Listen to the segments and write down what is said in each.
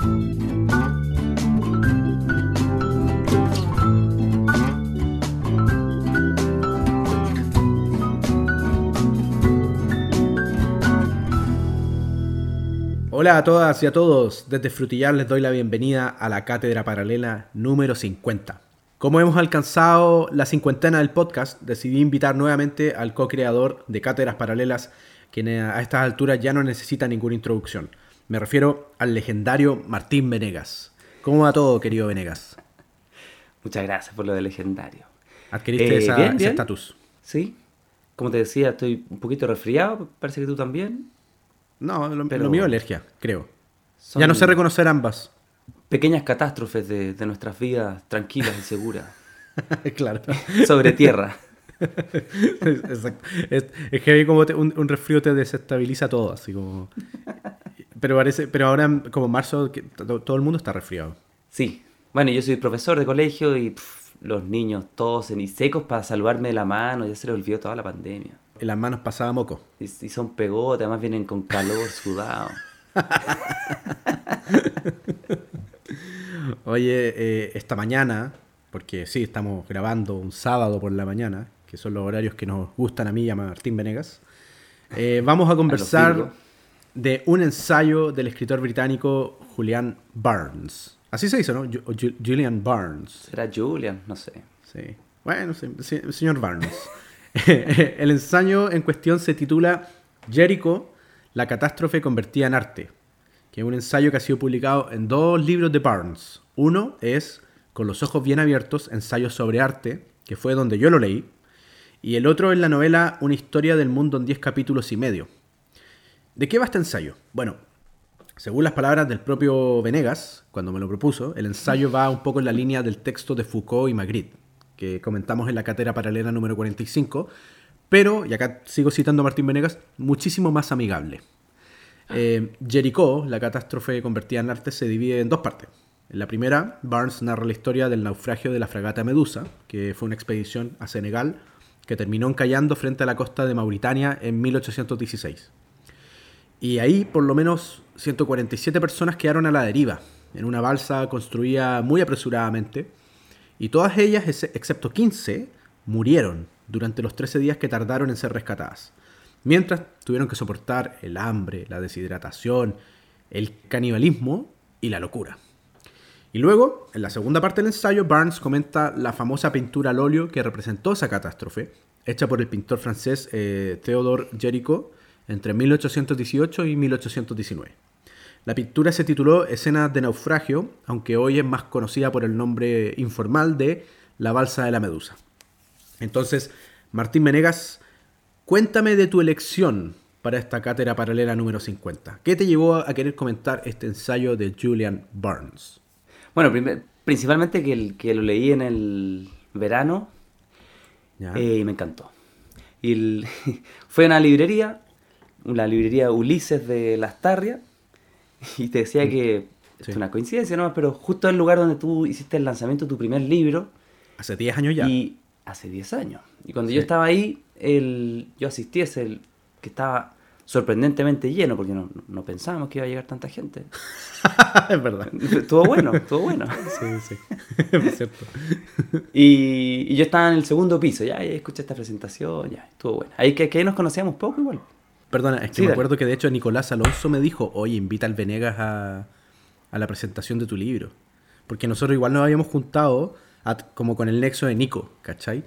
Hola a todas y a todos, desde Frutillar les doy la bienvenida a la cátedra paralela número 50. Como hemos alcanzado la cincuentena del podcast, decidí invitar nuevamente al co-creador de Cátedras Paralelas, quien a estas alturas ya no necesita ninguna introducción. Me refiero al legendario Martín Venegas. ¿Cómo va todo, querido Venegas? Muchas gracias por lo de legendario. ¿Adquiriste Eh, esa- bien, ese estatus? Sí, como te decía, estoy un poquito resfriado, parece que tú también. No, lo, Pero- lo mío es alergia, creo. Ya no sé reconocer ambas. pequeñas catástrofes de, de nuestras vidas tranquilas y seguras claro. sobre tierra. Exacto. Es, es que como te- un, un resfrío te desestabiliza todo, así como... Pero parece, pero ahora como marzo que todo el mundo está resfriado. Sí, bueno, yo soy profesor de colegio y pff, los niños todos en y secos para saludarme de la mano, ya se les olvidó toda la pandemia. En las manos pasaba moco. Y, y son pegotes, además vienen con calor, sudados. Oye, eh, esta mañana, porque sí, estamos grabando un sábado por la mañana, que son los horarios que nos gustan a mí y a Martín Venegas, eh, vamos a conversar. De un ensayo del escritor británico Julian Barnes. Así se dice, ¿no? Ju- Ju- Julian Barnes. Era Julian, no sé. Sí. Bueno, sí, sí, señor Barnes. El ensayo en cuestión se titula Jericho, la catástrofe convertida en arte, que es un ensayo que ha sido publicado en dos libros de Barnes. Uno es Con los ojos bien abiertos, ensayo sobre arte, que fue donde yo lo leí, y el otro es la novela Una historia del mundo en 10 capítulos y medio. ¿De qué va este ensayo? Bueno, según las palabras del propio Venegas, cuando me lo propuso, el ensayo va un poco en la línea del texto de Foucault y Magritte, que comentamos en la cátedra paralela número 45, pero, y acá sigo citando a Martín Venegas, muchísimo más amigable. Eh, Jericho, la catástrofe convertida en arte, se divide en dos partes. En la primera, Barnes narra la historia del naufragio de la fragata Medusa, que fue una expedición a Senegal que terminó encallando frente a la costa de Mauritania en 1816. Y ahí por lo menos 147 personas quedaron a la deriva, en una balsa construida muy apresuradamente, y todas ellas, ex- excepto 15, murieron durante los 13 días que tardaron en ser rescatadas. Mientras tuvieron que soportar el hambre, la deshidratación, el canibalismo y la locura. Y luego, en la segunda parte del ensayo, Barnes comenta la famosa pintura al óleo que representó esa catástrofe, hecha por el pintor francés eh, Théodore Géricault entre 1818 y 1819. La pintura se tituló Escenas de naufragio, aunque hoy es más conocida por el nombre informal de La balsa de la medusa. Entonces, Martín Venegas, cuéntame de tu elección para esta cátedra paralela número 50. ¿Qué te llevó a querer comentar este ensayo de Julian Barnes? Bueno, primer- principalmente que, el, que lo leí en el verano eh, y me encantó. Y el- fue a una librería, la librería Ulises de Las Tarrias, y te decía que Sí. es una coincidencia, ¿no? Pero justo el lugar donde tú hiciste el lanzamiento de tu primer libro, Hace 10 años ya. y hace 10 años. Y cuando Sí. yo estaba ahí, el, yo asistí a ese, que estaba sorprendentemente lleno, porque no, no pensábamos que iba a llegar tanta gente. es verdad. estuvo bueno, estuvo bueno. Sí, sí. es cierto. Y, y yo estaba en el segundo piso, ya, ya escuché esta presentación, ya, estuvo bueno. Ahí que, que ahí nos conocíamos poco igual. Perdona, es que Sí, me acuerdo que de hecho Nicolás Alonso me dijo, oye, invita al Venegas a, a la presentación de tu libro. Porque nosotros igual nos habíamos juntado a- como con el nexo de Nico, ¿cachai?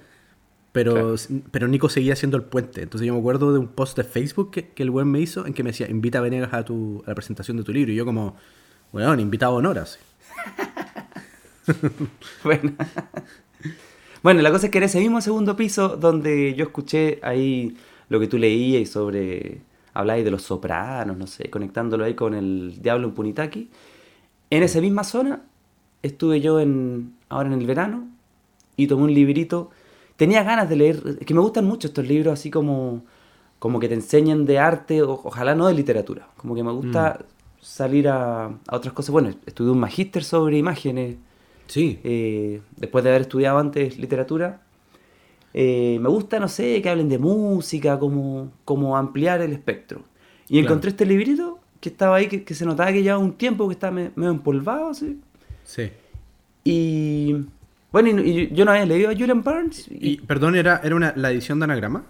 Pero, Claro. pero Nico seguía siendo el puente. Entonces yo me acuerdo de un post de Facebook que, que el buen me hizo en que me decía, invita a Venegas a, tu, a la presentación de tu libro. Y yo como, bueno, invitado a honor así. Bueno. bueno, la cosa es que en ese mismo segundo piso donde yo escuché ahí lo que tú leías y sobre, habláis de los sopranos, no sé, conectándolo ahí con el Diablo en Punitaki, en esa misma zona estuve yo en, ahora en el verano y tomé un librito. Tenía ganas de leer, es que me gustan mucho estos libros así como, como que te enseñan de arte, o- ojalá no de literatura, como que me gusta salir a, a otras cosas. Bueno, estudié un magíster sobre imágenes Sí. eh, después de haber estudiado antes literatura, eh, me gusta, no sé, que hablen de música, como, como ampliar el espectro. Y Claro. encontré este librito que estaba ahí, que, que se notaba que llevaba un tiempo, que estaba me- medio empolvado, así. Sí. Y bueno, y, y yo no había leído a Julian Barnes. Y, Y, perdón, ¿era, era una, la edición de anagrama?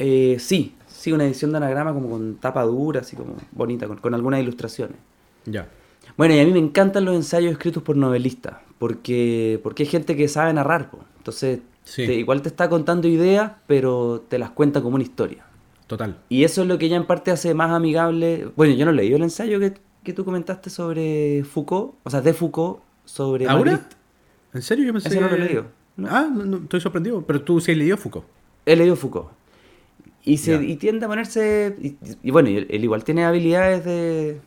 eh, sí, sí, una edición de anagrama como con tapa dura, así como bonita, con, con algunas ilustraciones. Ya. Bueno, y a mí me encantan los ensayos escritos por novelistas, porque, porque hay gente que sabe narrar, po. entonces Sí. te- igual te está contando ideas, pero te las cuenta como una historia. Total. Y eso es lo que ya en parte hace más amigable. Bueno, yo no leí el ensayo que, que tú comentaste sobre Foucault, o sea, de Foucault, sobre ¿Ahora? ¿En serio? Yo pensé Ese no lo que- he leído, no. Ah, no, no, estoy sorprendido. Pero tú sí has leído Foucault. He leído Foucault. Y, se, y tiende a ponerse. Y, y bueno, él, igual tiene habilidades de,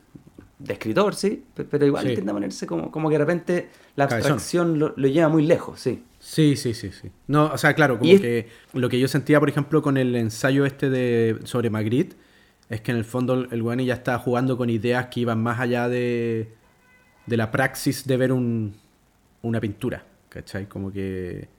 de escritor, sí, pe- pero igual Sí. tiende a ponerse como, como que de repente la abstracción lo, lo lleva muy lejos, sí. Sí, sí, sí, sí. No, o sea, claro, como que lo que yo sentía, por ejemplo, con el ensayo este de sobre Magritte, es que en el fondo el Guani ya estaba jugando con ideas que iban más allá de, de la praxis de ver un, una pintura, ¿cachai? Como que,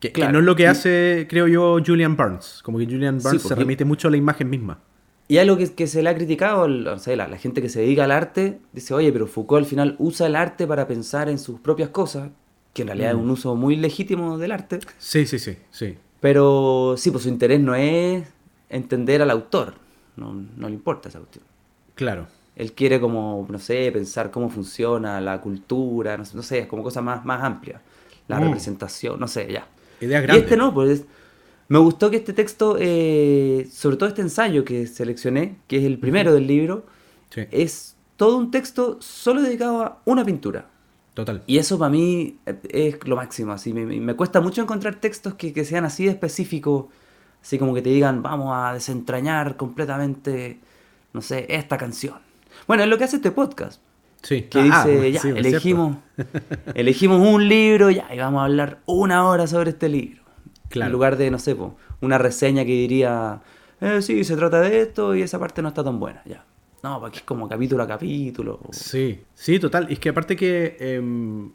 que, que Claro. no es lo que hace, creo yo, Julian Barnes. Como que Julian Sí, Barnes se porque- remite mucho a la imagen misma. Y algo que, que se le ha criticado, o sea, la, la gente que se dedica al arte, dice, oye, pero Foucault al final usa el arte para pensar en sus propias cosas, que en realidad es un uso muy legítimo del arte, Sí, sí, sí, sí. pero sí, pues su interés no es entender al autor, no, no le importa esa cuestión. Claro. Él quiere como, no sé, pensar cómo funciona la cultura, no sé, no sé, es como cosa más, más amplia. La Mm. representación, no sé, ya. Ideas Y grandes. este no, pues me gustó que este texto, eh, sobre todo este ensayo que seleccioné, que es el primero del libro, Sí, es todo un texto solo dedicado a una pintura. Total. Y eso para mí eh, es lo máximo. Así me, me- cuesta mucho encontrar textos que, que sean así de específicos, así como que te digan, vamos a desentrañar completamente, no sé, esta canción. Bueno, es lo que hace este podcast. Sí. Que Ah, dice, bueno, ya, sí, elegimos, elegimos un libro, ya, y vamos a hablar una hora sobre este libro. Claro. En lugar de, no sé, po, una reseña que diría, eh, sí, se trata de esto y esa parte no está tan buena, ya. No, porque es como capítulo a capítulo. Sí, sí, total. Y es que aparte que, em,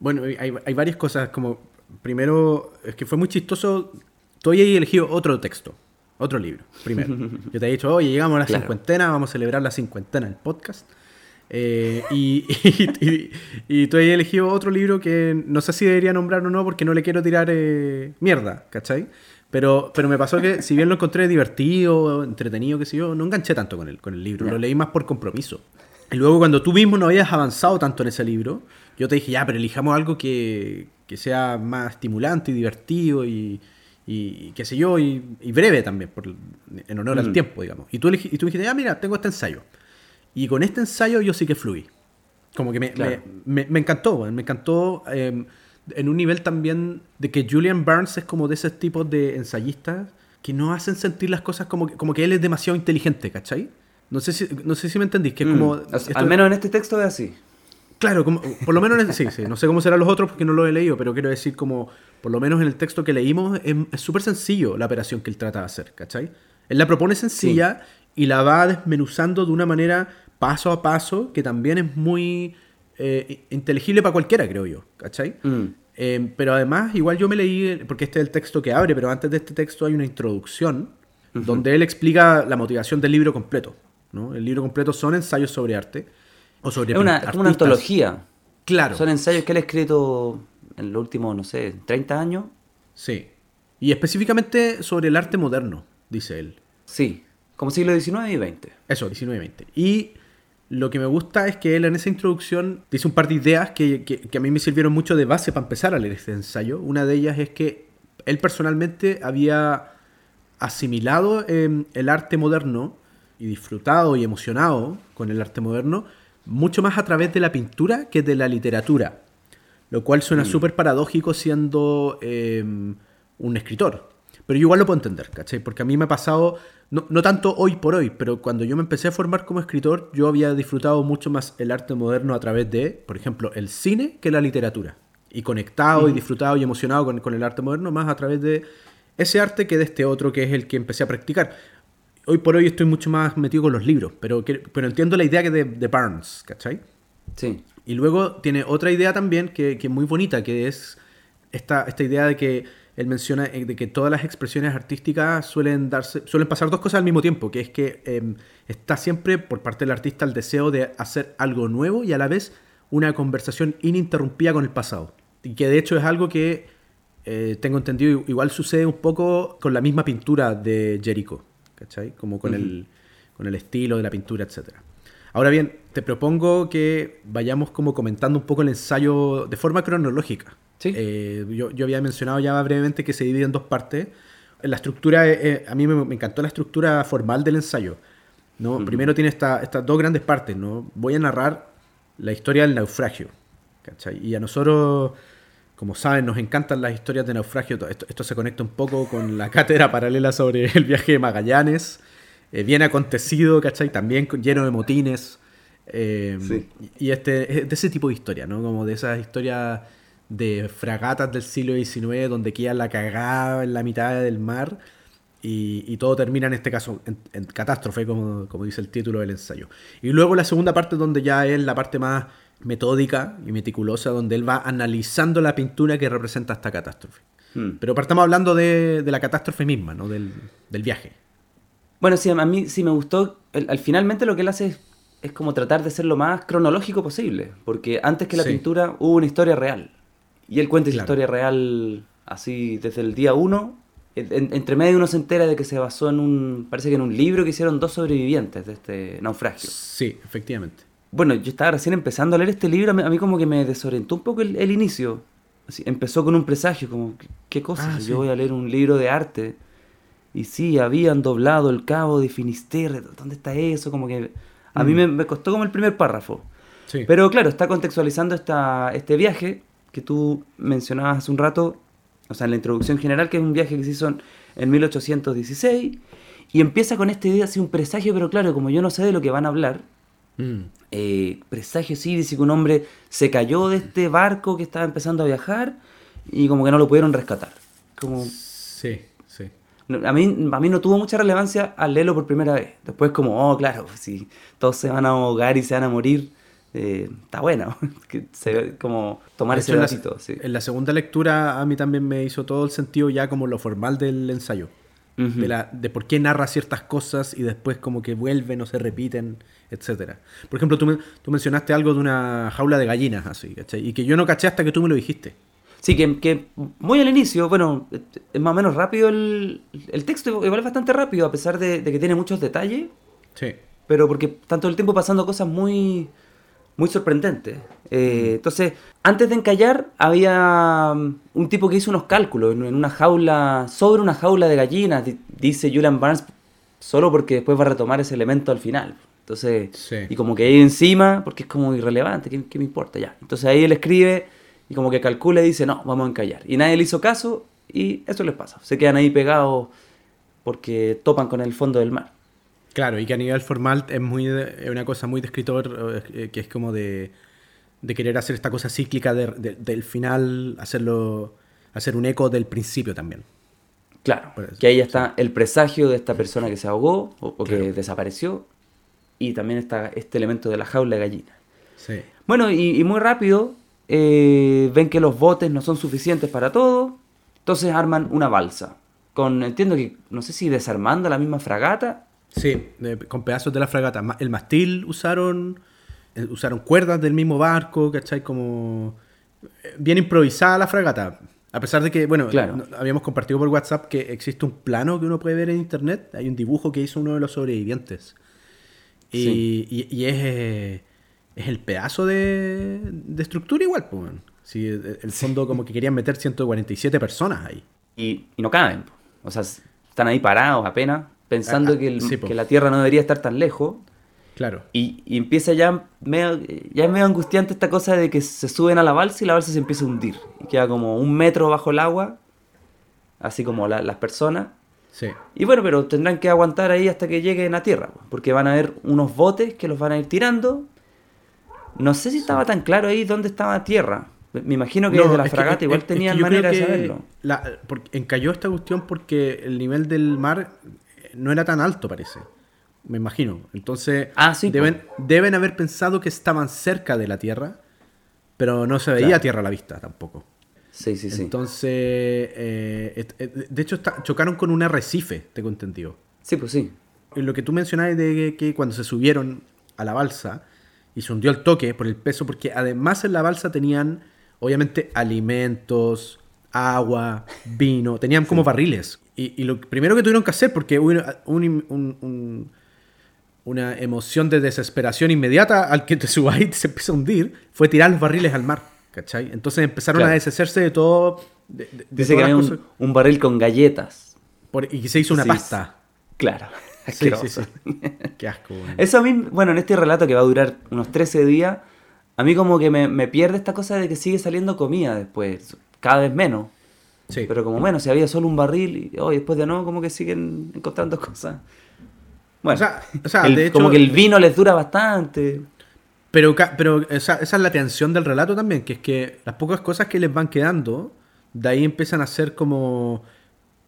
bueno, hay, hay varias cosas, como, primero, es que fue muy chistoso, tú habías elegido otro texto, otro libro, primero. Yo te he dicho, oye, llegamos a la Claro. cincuentena, vamos a celebrar la cincuentena del podcast. Eh, y, y, y- y tú habías elegido otro libro que no sé si debería nombrar o no porque no le quiero tirar eh, mierda, ¿cachai? Pero, pero me pasó que si bien lo encontré divertido, entretenido, qué sé yo, no enganché tanto con el, con el libro, lo leí más por compromiso. Y luego cuando tú mismo no habías avanzado tanto en ese libro, yo te dije, ya, pero elijamos algo que, que sea más estimulante y divertido y, y qué sé yo, y, y breve también, por, en honor al Mm. tiempo, digamos. Y tú, y tú dijiste, ya, mira, tengo este ensayo. Y con este ensayo yo sí que fluí. Como que me, Claro. me, me- me encantó, me encantó eh, en un nivel también de que Julian Barnes es como de esos tipos de ensayistas que no hacen sentir las cosas como que, como que él es demasiado inteligente, ¿cachai? No sé si, no sé si me entendís, que es como... Mm, o sea, esto- al menos en este texto es así. Claro, como, por lo menos en el- sí, sí, no sé cómo serán los otros porque no lo he leído, pero quiero decir como, por lo menos en el texto que leímos, es es súper sencillo la operación que él trata de hacer, ¿cachai? Él la propone sencilla y la va desmenuzando de una manera paso a paso que también es muy eh, inteligible para cualquiera, creo yo, ¿cachai? Mm. Eh, pero además, igual yo me leí, porque este es el texto que abre, pero antes de este texto hay una introducción donde él explica la motivación del libro completo. ¿no? El libro completo son ensayos sobre arte o sobre Es una, una antología. Claro. Son ensayos que él ha escrito en los últimos, no sé, 30 años. Sí. Y específicamente sobre el arte moderno, dice él. Sí, como siglo XIX y XX. Eso, 19 y 20. Y lo que me gusta es que él en esa introducción dice un par de ideas que, que- que a mí me sirvieron mucho de base para empezar a leer este ensayo. Una de ellas es que él personalmente había asimilado eh, el arte moderno y disfrutado y emocionado con el arte moderno mucho más a través de la pintura que de la literatura. Lo cual suena súper paradójico siendo eh, un escritor. Pero yo igual lo puedo entender, ¿cachai? Porque a mí me ha pasado, no, no tanto hoy por hoy, pero cuando yo me empecé a formar como escritor, yo había disfrutado mucho más el arte moderno a través de, por ejemplo, el cine que la literatura. Y conectado y disfrutado y emocionado con, con el arte moderno más a través de ese arte que de este otro que es el que empecé a practicar. Hoy por hoy estoy mucho más metido con los libros, pero, pero entiendo la idea que de, de Barnes, ¿cachai? Sí. Y luego tiene otra idea también que, que es muy bonita, que es esta, esta idea de que él menciona eh, de que todas las expresiones artísticas suelen darse, suelen pasar dos cosas al mismo tiempo, que es que em, está siempre por parte del artista el deseo de hacer algo nuevo y a la vez una conversación ininterrumpida con el pasado. Y que de hecho es algo que eh, tengo entendido igual sucede un poco con la misma pintura de Jericho, ¿cachai? Como con, el, con el estilo de la pintura, etcétera. Ahora bien, te propongo que vayamos como comentando un poco el ensayo de forma cronológica. Eh, yo, había mencionado ya brevemente que se divide en dos partes. La estructura, eh, eh, a mí me, encantó la estructura formal del ensayo. ¿no? Primero tiene estas dos grandes partes. ¿no? Voy a narrar la historia del naufragio. Y a nosotros, como saben, nos encantan las historias de naufragio. Esto, esto se conecta un poco con la cátedra paralela sobre el viaje de Magallanes. Eh, bien acontecido, ¿cachai? También lleno de motines. Eh, y este, de ese tipo de historia, ¿no? Como de esas historias de fragatas del siglo XIX donde queda la cagada en la mitad del mar y, todo termina en este caso en, catástrofe, como, como, dice el título del ensayo. Y luego la segunda parte donde ya es la parte más metódica y meticulosa, donde él va analizando la pintura que representa esta catástrofe. Hmm. Pero partamos hablando de, la catástrofe misma, ¿no? del, del viaje. Bueno, sí, a mí sí me gustó. al finalmente lo que él hace es, como tratar de ser lo más cronológico posible. Porque antes que la pintura hubo una historia real. Y él cuenta esa historia real así desde el día uno. entre medio uno se entera de que se basó en un. Parece que en un libro que hicieron dos sobrevivientes de este naufragio. Sí, efectivamente. Bueno, yo estaba recién empezando a leer este libro. A mí, como que me desorientó un poco el, inicio. empezó con un presagio, como, ¿qué cosa? Ah, yo voy a leer un libro de arte y sí, habían doblado el cabo de Finisterre. ¿Dónde está eso? Como que a mí mm. me, costó como el primer párrafo. Pero claro, está contextualizando esta, este viaje que tú mencionabas hace un rato, o sea, en la introducción general, que es un viaje que se hizo en 1816, y empieza con esta idea así, un presagio, pero claro, como yo no sé de lo que van a hablar, mm. eh, presagio sí, dice que un hombre se cayó de este barco que estaba empezando a viajar y como que no lo pudieron rescatar. Como... Sí. A mí, a mí no tuvo mucha relevancia al leerlo por primera vez. Después como, oh, claro, si todos se van a ahogar y se van a morir, eh, está que se, como tomar ese ratito. En la segunda lectura a mí también me hizo todo el sentido ya como lo formal del ensayo. de, la, de por qué narra ciertas cosas y después como que vuelven o se repiten, etcétera. Por ejemplo, tú, tú mencionaste algo de una jaula de gallinas así, ¿cachai? Y que yo no caché hasta que tú me lo dijiste. Sí, que, que, muy al inicio, bueno, es más o menos rápido el, el texto, igual es bastante rápido, a pesar de, que tiene muchos detalles. Sí. Pero porque todo el tiempo pasando cosas muy, muy sorprendentes. Eh, entonces, antes de encallar, había um, un tipo que hizo unos cálculos en, una jaula, sobre una jaula de gallinas, dice Julian Barnes, solo porque después va a retomar ese elemento al final. Entonces, y como que ahí encima, porque es como irrelevante, ¿qué, ¿qué, me importa ya? Entonces ahí él escribe y como que calcula y dice, no, vamos a encallar. Y nadie le hizo caso y eso les pasa. Se quedan ahí pegados porque topan con el fondo del mar. Claro, y que a nivel formal es, muy una cosa muy de escritor, eh, que es como de, de querer hacer esta cosa cíclica del final, hacerlo hacer un eco del principio también. Claro, que ahí está el presagio de esta persona que se ahogó o, que desapareció y también está este elemento de la jaula de gallina. Sí. Bueno, y muy rápido, eh, ven que los botes no son suficientes para todo, entonces arman una balsa. Con, entiendo que, no sé si desarmando la misma fragata. Sí, con pedazos de la fragata. El mastil usaron, eh, usaron cuerdas del mismo barco, ¿cachai? Como eh, bien improvisada la fragata. A pesar de que, bueno, habíamos compartido por WhatsApp que existe un plano que uno puede ver en internet. Hay un dibujo que hizo uno de los sobrevivientes. Y, es, es el pedazo de, de estructura igual, pues. Si el fondo como que querían meter 147 personas ahí. Y, no caben. O sea, están ahí parados apenas, pensando ah, ah, que, la Tierra no debería estar tan lejos. Claro. Y, empieza ya medio, ya es medio angustiante esta cosa de que se suben a la balsa y la balsa se empieza a hundir. Y queda como un metro bajo el agua, así como las personas. Sí. Y bueno, pero tendrán que aguantar ahí hasta que lleguen a tierra, porque van a haber unos botes que los van a ir tirando no sé si estaba tan claro ahí dónde estaba tierra. Me imagino que desde la fragata igual tenían manera de saberlo. encalló esta cuestión porque el nivel del mar no era tan alto, parece. Me imagino. Entonces, ah, deben, deben haber pensado que estaban cerca de la tierra, pero no se veía tierra a la vista tampoco. Sí, sí, sí. Entonces, eh, de hecho, chocaron con un arrecife, tengo entendido. Sí, pues sí. Lo que tú mencionabas de que, que cuando se subieron a la balsa y se hundió el toque por el peso, porque además en la balsa tenían, obviamente, alimentos, agua, vino, tenían como barriles. Y, y lo primero que tuvieron que hacer, porque hubo un- un- un- una emoción de desesperación inmediata al que te subas y se empieza a hundir, fue tirar los barriles al mar. ¿Cachai? Entonces empezaron Claro. a deshacerse de todo. de- Dice que había un, barril con galletas. Por- y se hizo una Sí, pasta. Claro. Sí, sí. Qué asco. Eso a mí, bueno, en este relato que va a durar unos 13 días, a mí como que me, me pierde esta cosa de que sigue saliendo comida después, cada vez menos. Sí. Pero como bueno, si había solo un barril y hoy después de nuevo como que siguen encontrando cosas. Bueno, O sea- o sea, el- de hecho- como que el vino les dura bastante. Pero, pero esa, esa es la tensión del relato también, que es que las pocas cosas que les van quedando, de ahí empiezan a ser como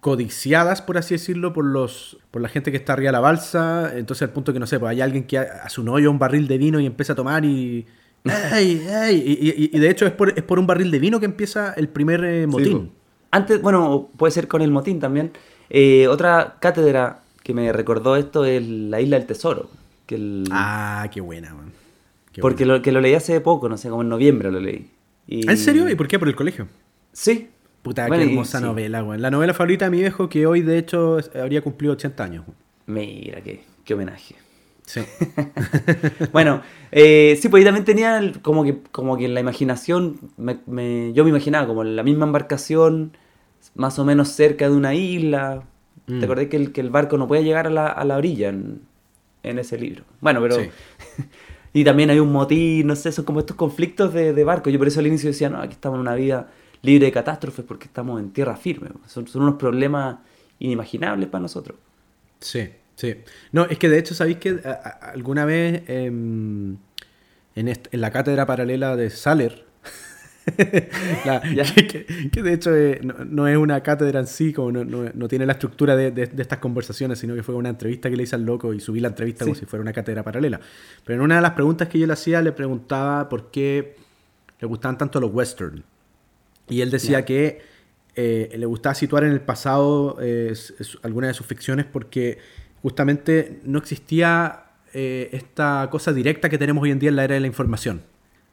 codiciadas, por así decirlo, por los por la gente que está arriba de la balsa. Entonces, al punto que no sé, pues hay alguien que ha- hace un hoyo un barril de vino y empieza a tomar y. ¡Ey, ey! Y, y- y de hecho es por, es por un barril de vino que empieza el primer eh, motín. Antes, bueno, puede ser con el motín también. Eh, otra cátedra que me recordó esto es la Isla del Tesoro. Que el- ah, qué buena, man. Qué porque buena. lo, que lo leí hace poco, no sé, como en noviembre lo leí. Y- ¿En serio? ¿Y por qué? ¿Por el colegio? Sí. Puta, Bueno, qué hermosa novela, weón. La novela favorita de mi viejo que hoy, de hecho, habría cumplido 80 años. Mira, qué, qué homenaje. Sí. Bueno, eh, sí, pues ahí también tenía el- como que, como que en la imaginación, me- me- yo me imaginaba como la misma embarcación, más o menos cerca de una isla. Mm. ¿Te acordás que el, que el barco no puede llegar a la, a la orilla en, en ese libro? Bueno, pero... Sí. y también hay un motín, no sé, son como estos conflictos de, de barco. Yo por eso al inicio decía, no, aquí estamos en una vida libre de catástrofes porque estamos en tierra firme. Son, son unos problemas inimaginables para nosotros. Sí, sí. No, es que de hecho, ¿sabéis que alguna vez em, en, la cátedra paralela de Saller, la- que, de hecho eh, no, no es una cátedra en sí, como no, no- no tiene la estructura de, de- de estas conversaciones, sino que fue una entrevista que le hice al loco y subí la entrevista como si fuera una cátedra paralela. Pero en una de las preguntas que yo le hacía, le preguntaba por qué le gustaban tanto los western. Y él decía que eh, le gustaba situar en el pasado eh, algunas de sus ficciones porque justamente no existía eh, esta cosa directa que tenemos hoy en día en la era de la información.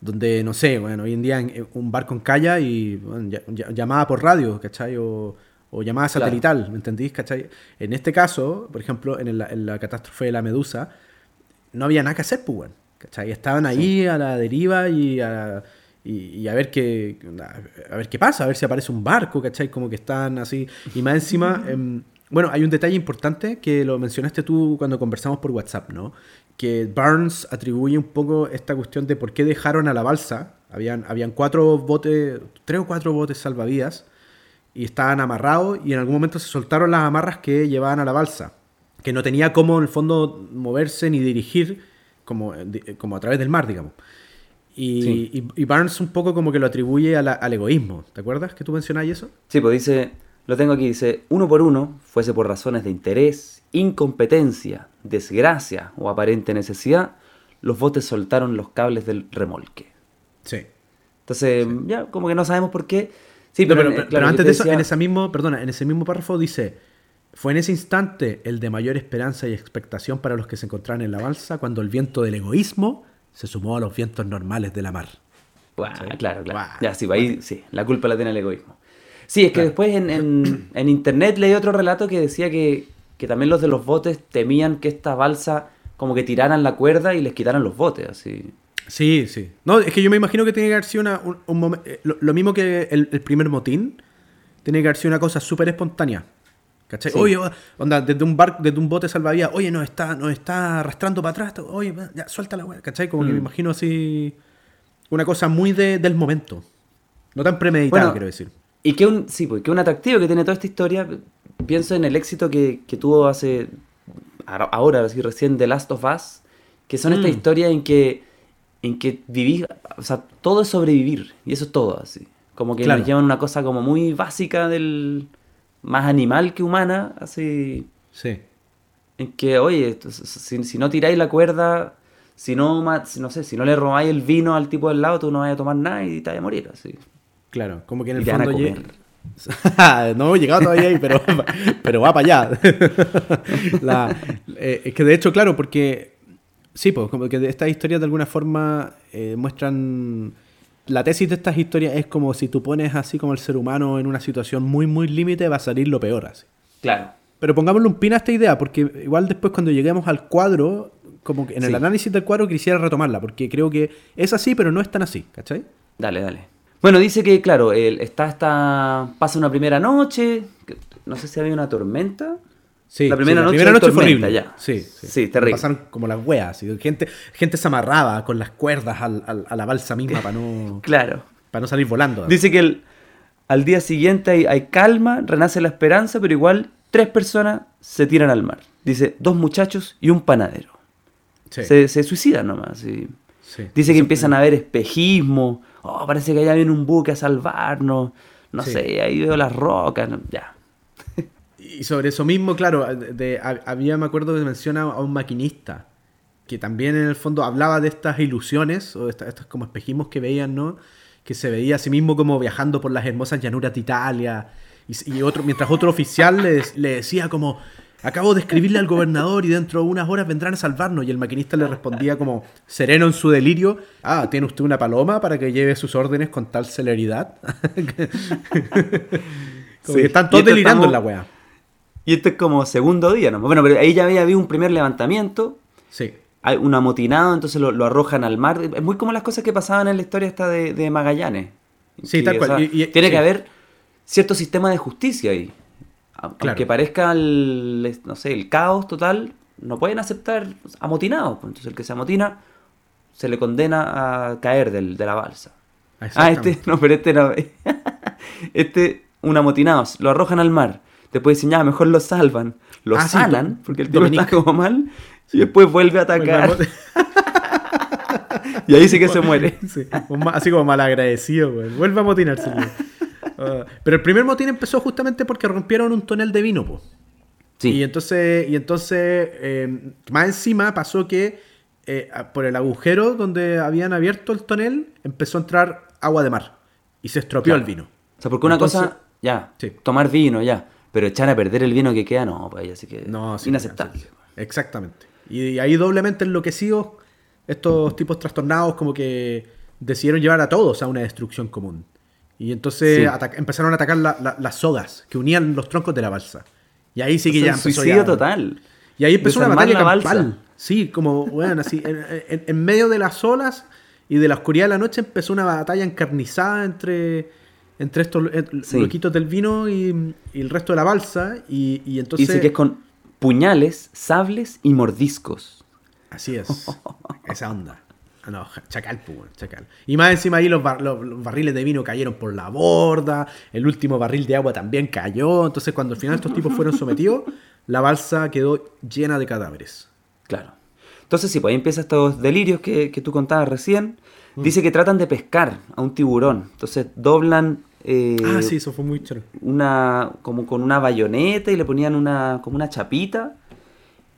Donde, no sé, bueno, hoy en día en- en un barco y bueno, ya- ya- llamada por radio, ¿cachai? O, o llamada Claro. satelital, ¿me entendís? ¿cachai? En este caso, por ejemplo, en, el- en la catástrofe de la Medusa, no había nada que hacer, pues, weón, ¿cachai? Estaban ahí a la deriva y a, y, y a ver qué a ver qué pasa, a ver si aparece un barco, ¿cachai? Como que están así. Y más encima, em, bueno, hay un detalle importante que lo mencionaste tú cuando conversamos por WhatsApp, ¿no? Que Barnes atribuye un poco esta cuestión de por qué dejaron a la balsa. Habían, habían cuatro botes, tres o cuatro botes salvavidas y estaban amarrados y en algún momento se soltaron las amarras que llevaban a la balsa, que no tenía cómo en el fondo moverse ni dirigir como, como a través del mar, digamos. Y, Sí. y- y Barnes un poco como que lo atribuye a la- al egoísmo. ¿Te acuerdas que tú mencionabas eso? Sí, pues dice, lo tengo aquí, dice, uno por uno, fuese por razones de interés, incompetencia, desgracia o aparente necesidad, los botes soltaron los cables del remolque. Sí. Entonces, ya, como que no sabemos por qué. Sí, No, pero, pero, eh, pero- claro, pero antes te de eso, decía- en ese mismo, perdona, en ese mismo párrafo dice, fue en ese instante el de mayor esperanza y expectación para los que se encontraban en la balsa cuando el viento del egoísmo se sumó a los vientos normales de la mar. Sí. claro, claro. Ya, sí, ahí sí, la culpa la tiene el egoísmo. Sí, es que Claro. después en, en- en internet leí otro relato que decía que, que también los de los botes temían que esta balsa como que tiraran la cuerda y les quitaran los botes, así. Sí, sí. No, es que yo me imagino que tiene que haber sido una- un, un momen- eh, lo, lo mismo que el, el primer motín, tiene que haber sido una cosa súper espontánea. ¿Cachai? Sí. Oye, onda, desde un barco, desde un bote salvavidas, oye, nos está, nos está arrastrando para atrás, oye, ya, suelta la weá, ¿cachai? Como que Mm. me imagino así una cosa muy de- del momento. No tan premeditada, Bueno, quiero decir. Y que un, sí, pues, que un atractivo que tiene toda esta historia, pienso en el éxito que, que tuvo hace, ahora- así recién, The Last of Us, que son estas Mm. historias en que, en que vivís, o sea, todo es sobrevivir, y eso es todo, así. Como que Claro. nos llevan a una cosa como muy básica del, más animal que humana, así, Sí. en que, oye, si, si no tiráis la cuerda, si no, no sé, si no le robáis el vino al tipo del lado, tú no vas a tomar nada y te vas a morir, así. Claro, como que en el fondo... no hemos llegado todavía ahí, pero, pero va para allá. La- eh, es que de hecho, claro, porque sí, pues como que estas historias de alguna forma eh, muestran... La tesis de estas historias es como si tú pones así como el ser humano en una situación muy, muy límite, va a salir lo peor así. Claro. Pero pongámosle un pin a esta idea, porque igual después cuando lleguemos al cuadro, como que en el Sí. análisis del cuadro quisiera retomarla, porque creo que es así, pero no es tan así, ¿cachai? Dale, dale. Bueno, dice que, claro, él está pasa una primera noche. que- no sé si había una tormenta. Sí, La primera sí, noche primera noche fue tormenta, horrible. ya. Sí, sí. Sí, terrible. Pasaron como las weas. y Gente, gente se amarraba con las cuerdas al- al- a la balsa misma para no, Claro. para no salir volando. Dice que el- al día siguiente hay, hay calma, renace la esperanza, pero igual tres personas se tiran al mar. Dice, dos muchachos y un panadero. Sí, Se, se suicidan nomás. sí. Dice que empiezan a ver espejismo. Oh, parece que allá viene un buque a salvarnos. No Sí. sé, ahí veo las rocas. no- ya. Y sobre eso mismo, claro, de- hab- había, me acuerdo que menciona a un maquinista, que también en el fondo hablaba de estas ilusiones, o esta- estos como espejismos que veían, ¿no? Que se veía a sí mismo como viajando por las hermosas llanuras de Italia, y, otro, mientras otro oficial le, le decía como, acabo de escribirle al gobernador y dentro de unas horas vendrán a salvarnos, y el maquinista le respondía como, sereno en su delirio, ah, ¿tiene usted una paloma para que lleve sus órdenes con tal celeridad? Sí. están todos delirando estamos- en la wea. Y esto es como segundo día, ¿no? Bueno, pero ahí ya había habido un primer levantamiento. Sí. Hay un amotinado, entonces lo, lo arrojan al mar. Es muy como las cosas que pasaban en la historia esta de, de Magallanes. Sí, tal o cual. sea, Y- y- tiene sí. que haber cierto sistema de justicia ahí. A- Aunque Claro. parezca el, no sé, el caos total, no pueden aceptar amotinados. pues. Entonces el que se amotina se le condena a caer del- de la balsa. Ah, este, no, pero este no. Este, un amotinado, lo arrojan al mar. Después dicen, ya, mejor lo salvan. Lo Ah, sí, sanan, Do- porque el tipo Dominique. está como mal. Y después vuelve a atacar. y ahí sí que se muere. Sí, así como malagradecido, güey. Vuelve a motinarse. Ah, pero el primer motín empezó justamente porque rompieron un tonel de vino, po. Sí, Y entonces, y entonces eh, más encima pasó que eh, por el agujero donde habían abierto el tonel empezó a entrar agua de mar y se estropeó Claro. el vino. O sea, porque una Entonces- cosa, ya, Sí. tomar vino, ya. Pero echar a perder el vino que queda, no, pues así que No, sí, inaceptable. Exactamente. Y ahí doblemente enloquecidos, estos tipos trastornados como que decidieron llevar a todos a una destrucción común. Y entonces Sí. empezaron a atacar la- la- las sogas que unían los troncos de la balsa. Y ahí sí que O sea, ya empezó suicidio ya- total. Y ahí empezó una batalla la balsa. campal. Sí, como, bueno, así, en, en- en medio de las olas y de la oscuridad de la noche empezó una batalla encarnizada entre, entre estos eh, Sí. loquitos del vino y, y el resto de la balsa. Y, y entonces... Dice que es con puñales, sables y mordiscos. Así es. Esa onda. Ah, No, chacal, pues, weón, chacal. Y más encima ahí los, bar- los- los barriles de vino cayeron por la borda, el último barril de agua también cayó. Entonces, cuando al final estos tipos fueron sometidos, la balsa quedó llena de cadáveres. Claro. Entonces, sí, pues ahí empiezan estos delirios que, que tú contabas recién. Mm. Dice que tratan de pescar a un tiburón. Entonces doblan eh, ah, sí, eso fue muy choro. una como con una bayoneta y le ponían una como una chapita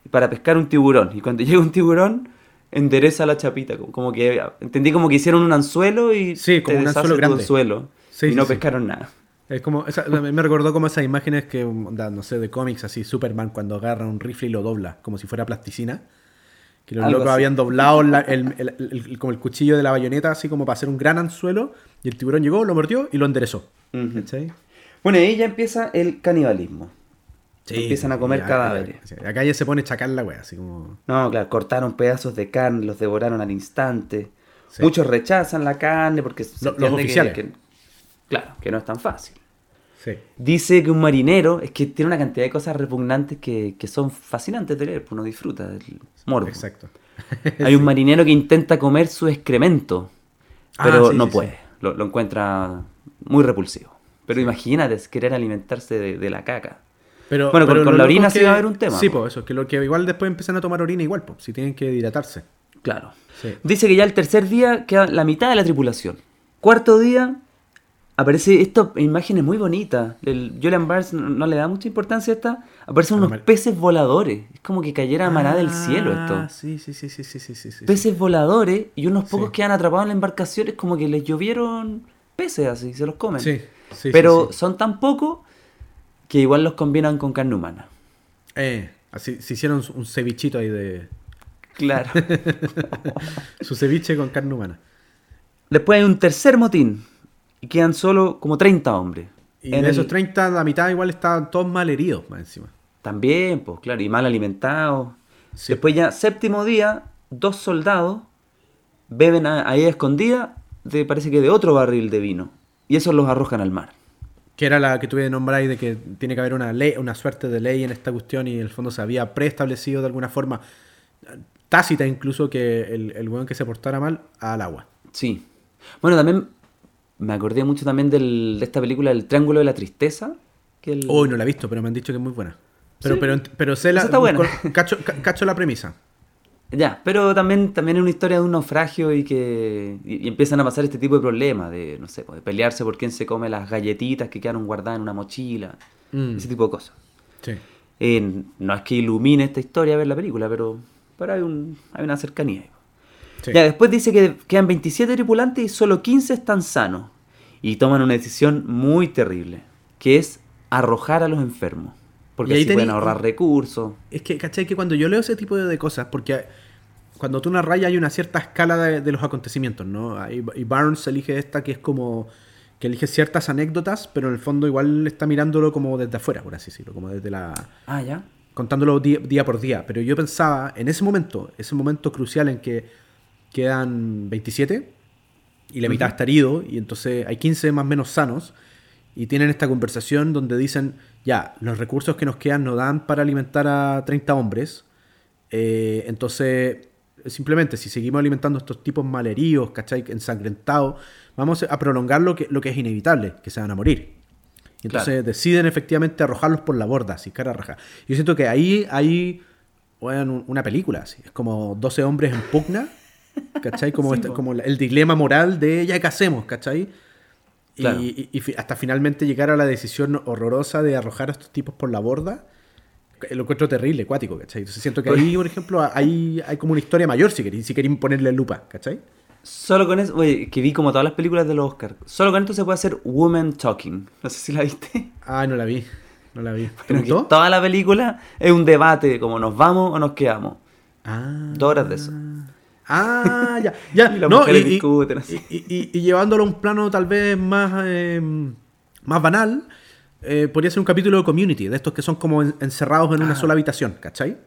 para pescar un tiburón. Y cuando llega un tiburón, endereza la chapita. Como, que entendí como que hicieron un anzuelo y Sí, como te un anzuelo grande. anzuelo. Sí, y sí, no pescaron nada. Es como, esa- me recordó como esas imágenes que, no sé, de cómics, así, Superman cuando agarra un rifle y lo dobla, como si fuera plasticina. Que los Algo locos así. habían doblado la- el, el- el- el- como el cuchillo de la bayoneta, así como para hacer un gran anzuelo, y el tiburón llegó, lo mordió y lo enderezó. Ujú. ¿Cachai? Bueno, y ahí ya empieza el canibalismo. Sí, Empiezan a comer ya- cadáveres. Acá ya se pone chacal la wea, así como. No, claro, cortaron pedazos de carne, los devoraron al instante. Sí. Muchos rechazan la carne porque Lo- los que- oficiales. que- claro, que no es tan fácil. Sí. Dice que un marinero, es que tiene una cantidad de cosas repugnantes que, que son fascinantes de leer, pues uno disfruta del morbo. Exacto. Hay un marinero que intenta comer su excremento, Ah, pero no puede. Lo, lo encuentra muy repulsivo. Pero imagínate, querer alimentarse de, de la caca. Pero, Bueno, con- pero con la orina sí va a haber un tema, Sí, pues eso, que lo que igual después empiezan a tomar orina igual, pues, si tienen que hidratarse. Claro. Sí. Dice que ya el tercer día queda la mitad de la tripulación. Cuarto día aparece esta imagen es muy bonita. El Julian Barnes no, no le da mucha importancia a esta. Aparecen Pero unos peces voladores. Es como que cayera maná del cielo Ah, esto. Sí, sí, sí, sí, sí, sí, sí, sí. Peces voladores y unos pocos Sí. quedan atrapados en la embarcación. Es como que les llovieron peces así, se los comen. Sí, sí, Pero son tan pocos que igual los combinan con carne humana. Eh, así, se hicieron un cevichito ahí de... Claro. Su ceviche con carne humana. Después hay un tercer motín y quedan solo como 30 hombres. Y En de esos el- 30, la mitad igual estaban todos mal heridos más encima. También, pues claro, y mal alimentados. Sí. Después ya, séptimo día, dos soldados beben ahí a escondida, de, parece que de otro barril de vino. Y esos los arrojan al mar. Que era la que tuve de nombrar ahí de que tiene que haber una ley, una suerte de ley en esta cuestión y en el fondo se había preestablecido de alguna forma, tácita incluso, que el, el weón que se portara mal al agua. Sí. Bueno, también me acordé mucho también del- de esta película El Triángulo de la Tristeza. Que el- Hoy no la he visto, pero me han dicho que es muy buena. Pero, Sí. pero, pero sé la, está buena. cacho, ca- cacho la premisa. Ya, pero también, también es una historia de un naufragio y que y, y empiezan a pasar este tipo de problemas, de, no sé, pues, de pelearse por quién se come las galletitas que quedaron guardadas en una mochila, Mm. ese tipo de cosas. Sí. Eh, no es que ilumine esta historia ver la película, pero, pero hay, un, hay una cercanía. sí. Ya, después dice que quedan 27 tripulantes y solo 15 están sanos. Y toman una decisión muy terrible, que es arrojar a los enfermos. Porque ahí así pueden ahorrar recursos. Es que, ¿cachai? Que cuando yo leo ese tipo de, cosas, porque cuando tú narras hay una cierta escala de, de los acontecimientos, ¿no? Y Barnes elige esta que es como que elige ciertas anécdotas, pero en el fondo igual está mirándolo como desde afuera, por así decirlo, como desde la... Ah, ya. contándolo día, día por día. Pero yo pensaba, en ese momento, ese momento crucial en que quedan 27 y la mitad está herido, y entonces hay 15 más o menos sanos, y tienen esta conversación donde dicen, ya, los recursos que nos quedan no dan para alimentar a 30 hombres, eh, entonces simplemente si seguimos alimentando a estos tipos malheridos, ¿cachai? Ensangrentados, vamos a prolongar lo que, lo que es inevitable, que se van a morir. Y entonces Claro. deciden efectivamente arrojarlos por la borda, así, cara raja. Yo siento que ahí hay bueno, una película, así. Es como 12 hombres en pugna, ¿cachai? Como, Sí, este- como el dilema moral de ya qué hacemos, ¿cachai? Y, Claro. y- hasta finalmente llegar a la decisión horrorosa de arrojar a estos tipos por la borda. que Lo encuentro terrible, cuático, ¿cachai? Entonces siento que ahí, por ejemplo, hay, hay como una historia mayor si queréis, si queréis ponerle lupa, ¿cachai? Solo con eso, oye, que vi como todas las películas de los Oscar. Solo con esto se puede hacer Woman Talking. No sé si la viste. Ay, no la vi, no la vi. ¿Te Pero que toda la película es un debate de cómo nos vamos o nos quedamos. Ah. Dos horas de eso. Ah, ya, ya. Y las no, mujeres y, discuten así. y- llevándolo a un plano tal vez más, eh, más banal, eh, podría ser un capítulo de community, de estos que son como en- encerrados en una sola habitación, ¿cachai?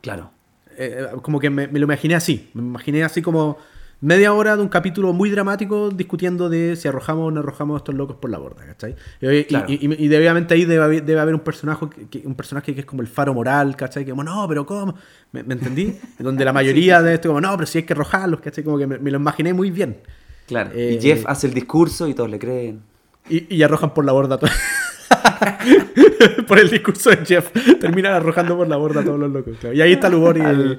Claro. Eh, eh, como que me, me lo imaginé así. Me imaginé así como media hora de un capítulo muy dramático discutiendo de si arrojamos o no arrojamos a estos locos por la borda, ¿cachai? Y, Claro. y- y- y obviamente ahí debe haber, debe haber un, personaje que, un personaje que es como el faro moral, ¿cachai? Que como, no, pero ¿cómo? ¿Me, me entendí? Donde la mayoría de esto como, no, pero si hay que arrojarlos, ¿cachai? Como que me, me lo imaginé muy bien. Claro. Eh, y Jeff hace el discurso y todos le creen. Y, arrojan por la borda todo. por el discurso de Jeff. Terminan arrojando por la borda a todos los locos. claro. Y ahí está el humor y el,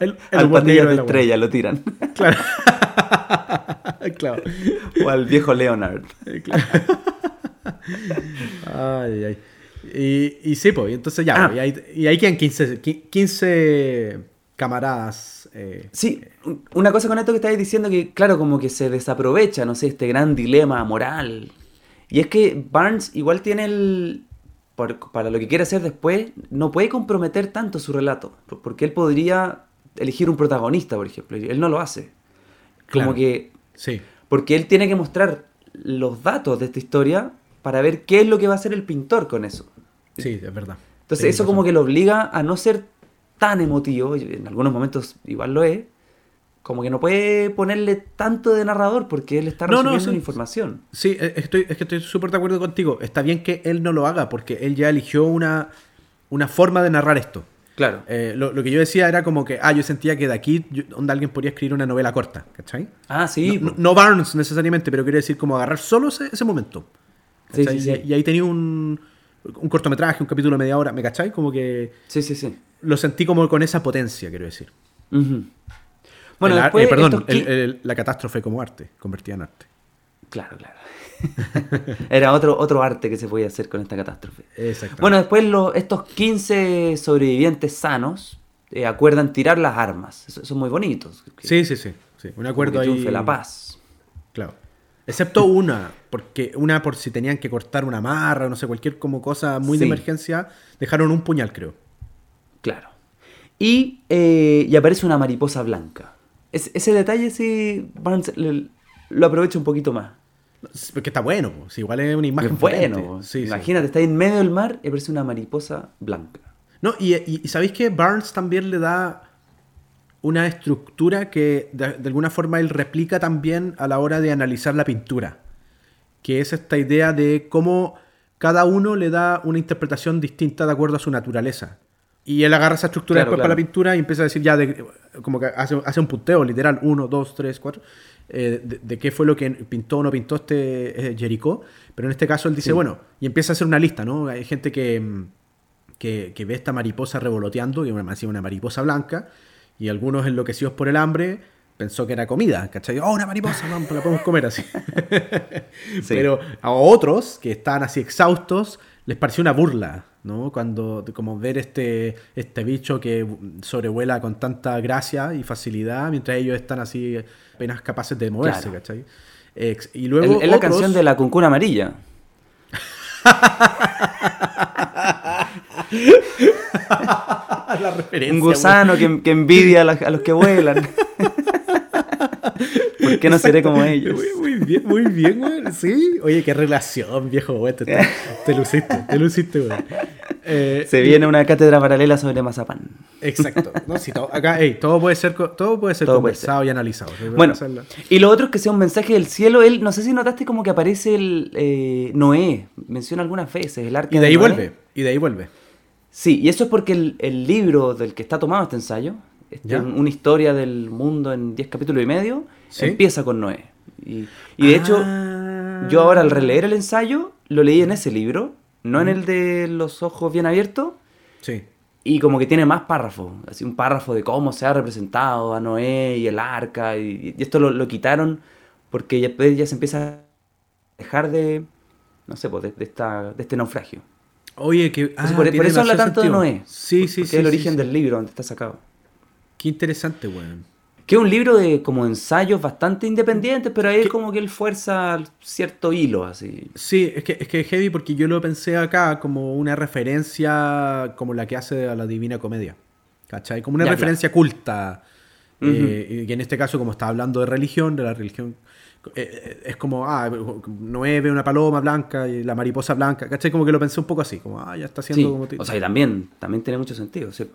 el, el Al negro de estrella lo tiran. Claro. claro. o al viejo Leonard. Claro. Ay, ay. Y, y sí, pues, y entonces ya, Ah. pues, y, ahí, y ahí quedan 15, qui- 15 camaradas. eh, Sí, un- una cosa con esto que estáis diciendo que, claro, como que se desaprovecha, no sé, este gran dilema moral. Y es que Barnes igual tiene el... por- para lo que quiere hacer después, no puede comprometer tanto su relato. por- Porque él podría elegir un protagonista, por ejemplo. Él no lo hace. Como Claro. que... sí. Porque él tiene que mostrar los datos de esta historia para ver qué es lo que va a hacer el pintor con eso. Sí, es verdad. Entonces eso como que lo obliga a no ser tan emotivo, en algunos momentos igual lo es, como que no puede ponerle tanto de narrador porque él está No, no, recibiendo sí. información. Sí, eh, estoy, es que estoy súper de acuerdo contigo. Está bien que él no lo haga porque él ya eligió una, una forma de narrar esto. Claro. Eh, lo, lo que yo decía era como que, ah, yo sentía que de aquí yo- donde alguien podría escribir una novela corta, ¿cachai? ah, sí. no, no- no Barnes necesariamente, pero quiero decir como agarrar solo ese, ese momento. Sí, sí, sí. Y, y ahí tenía un, un cortometraje, un capítulo de media hora, ¿me cachai? Como que Sí, sí, sí. lo sentí como con esa potencia, quiero decir. Bueno, El ar- después... eh, perdón, el- el- la catástrofe como arte, convertida en arte. Claro, claro. Era otro, otro arte que se podía hacer con esta catástrofe. Exacto. Bueno, después estos 15 sobrevivientes sanos eh, acuerdan tirar las armas. Es muy bonito. que- sí, sí, sí, sí. Un acuerdo que ahí. la paz. Claro. Excepto una, porque una por si tenían que cortar una marra, no sé, cualquier como cosa muy de emergencia, dejaron un puñal, creo. Claro. Y, eh, y aparece una mariposa blanca. Es- ese detalle sí Barnes le- lo aprovecha un poquito más. Porque está bueno, pues, igual es una imagen bueno. Sí, sí. Imagínate, está en medio del mar y aparece una mariposa blanca. No, y, y- y ¿sabéis que Barnes también le da una estructura que de, de alguna forma él replica también a la hora de analizar la pintura? Que es esta idea de cómo cada uno le da una interpretación distinta de acuerdo a su naturaleza. Y él agarra esa estructura Claro, después para la pintura y empieza a decir ya, de, como que hace, hace un punteo literal, uno, dos, tres, cuatro, eh, de, de qué fue lo que pintó o no pintó este eh, Jericó. Pero en este caso él dice, Sí. bueno, y empieza a hacer una lista, ¿no? Hay gente que, mm, que, que ve esta mariposa revoloteando, que me una mariposa blanca, y algunos enloquecidos por el hambre pensó que era comida, ¿cachai? Oh, una mariposa, vamos, la podemos comer así. Sí. Pero a otros que estaban así exhaustos les pareció una burla, ¿no? Cuando, como ver este, este bicho que sobrevuela con tanta gracia y facilidad, mientras ellos están así apenas capaces de moverse, Claro. ¿cachai? Y luego Es la canción de la cuncuna amarilla. la referencia, Un gusano que, que envidia a los que vuelan. ¿Por qué no seré como ellos? Muy, muy bien, muy bien, güey. Sí. Oye, qué relación, viejo, güey. Te, te, te luciste, te luciste, güey. Eh, Se viene una cátedra paralela sobre mazapán. Exacto. No, sí, todo, acá, ey, todo puede ser, todo puede ser Todo puede conversado y analizado. Bueno, y lo otro es que sea un mensaje del cielo. Él, no sé si notaste como que aparece el eh, Noé. Menciona algunas veces el arca Y de ahí Noé. vuelve, y de ahí vuelve. Sí, y eso es porque el, el libro del que está tomado este ensayo, este, una historia del mundo en 10 capítulos y medio, ¿Sí? empieza con Noé. Y, y de hecho, Ah. yo ahora al releer el ensayo, lo leí en ese libro, no en el de los ojos bien abiertos, Sí. y como que tiene más párrafos, así un párrafo de cómo se ha representado a Noé y el arca, y, y esto lo, lo quitaron porque ya, después ya se empieza a dejar de, no sé, pues, de, de esta, de este naufragio. Oye, que. Ah, por, por eso habla tanto de. Noé. Sí, sí, sí. es el sí, origen sí. del libro donde está sacado. Qué interesante, weón. Que es un libro de como ensayos bastante independientes, pero ahí es como que él fuerza cierto hilo, así. Sí, es que, es que es heavy porque yo lo pensé acá como una referencia como la que hace a la Divina Comedia. ¿Cachai? Como una Ya, referencia culta. Ujú. eh, y en este caso, como está hablando de religión, de la religión, eh, eh, es como, ah, Noé ve una paloma blanca y la mariposa blanca. ¿Cachai? Como que lo pensé un poco así, como, ah, ya está haciendo Sí, como... o sea, y también, también tiene mucho sentido, sí.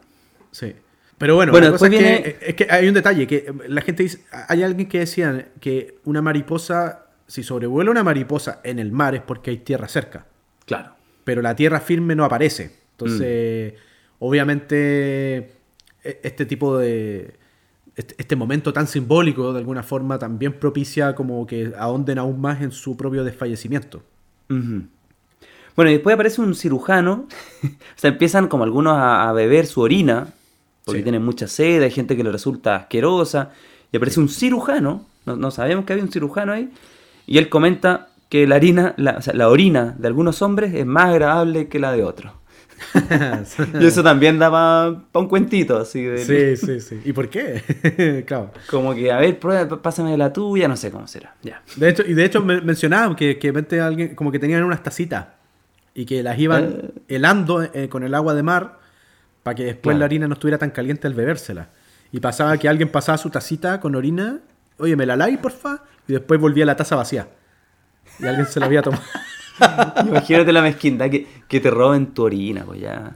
Sí. Pero bueno, Bueno, la cosa es, después viene- que, es que hay un detalle, que la gente dice, hay alguien que decía que una mariposa, si sobrevuela una mariposa en el mar es porque hay tierra cerca, Claro. pero la tierra firme no aparece. Entonces, Mm. obviamente, e- este tipo de... Este, este momento tan simbólico, de alguna forma, también propicia como que ahonden aún más en su propio desfallecimiento. Bueno, y después aparece un cirujano. o sea, empiezan como algunos a, a beber su orina, porque Sí. tienen mucha sed, hay gente que le resulta asquerosa. Y aparece un cirujano, no, no sabíamos que había un cirujano ahí, y él comenta que la, harina, la, o sea, la orina de algunos hombres es más agradable que la de otros. Y eso también da para un cuentito, así de... sí, sí, sí. ¿Y por qué? claro. Como que, a ver, prueba, pásame la tuya, no sé cómo será. Ya. De hecho, y de hecho me- mencionaban que, que alguien, como que tenían unas tacitas y que las iban Eh. helando eh, con el agua de mar para que después Claro. la orina no estuviera tan caliente al bebérsela. Y pasaba que alguien pasaba su tacita con orina, oye, me la lay, porfa, y después volvía la taza vacía. Y alguien se la había tomado. Imagínate la mezquindad que, que te roben tu orina, pues ya.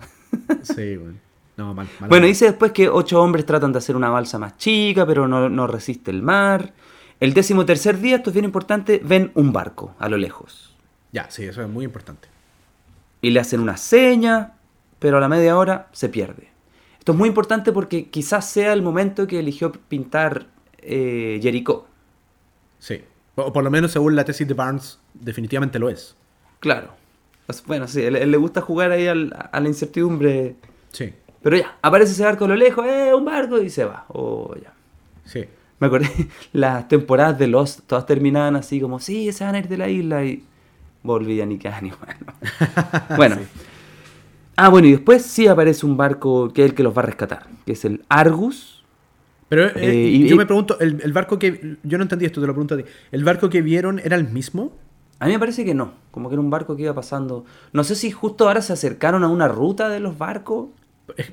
sí, bueno. No, mal. mal Bueno, dice después que ocho hombres tratan de hacer una balsa más chica, pero no, no resiste el mar. El décimo tercer día, esto es bien importante, ven un barco a lo lejos. Ya, sí, eso es muy importante. Y le hacen una seña, pero a la media hora se pierde. Esto es muy importante porque quizás sea el momento que eligió pintar eh, Jericó. Sí. O, por lo menos según la tesis de Barnes, definitivamente lo es. Clal Bueno, sí, él, él le gusta jugar ahí al- a la incertidumbre. Sí, Pero ya, aparece ese barco a lo lejos, ¡eh, un barco! Y se va. Oh, ya. sí. Me acordé, las temporadas de Lost, todas terminaban así como, sí, se van a ir de la isla y volvían y quedaban igual. Bueno. Ah, bueno, y después sí aparece un barco que es el que los va a rescatar, que es el Argus. Pero eh, yo me pregunto, el, barco que. Yo no entendí esto, te lo pregunto a ti. ¿El barco que vieron era el mismo? A mí me parece que no. Como que era un barco que iba pasando. No sé si justo ahora se acercaron a una ruta de los barcos.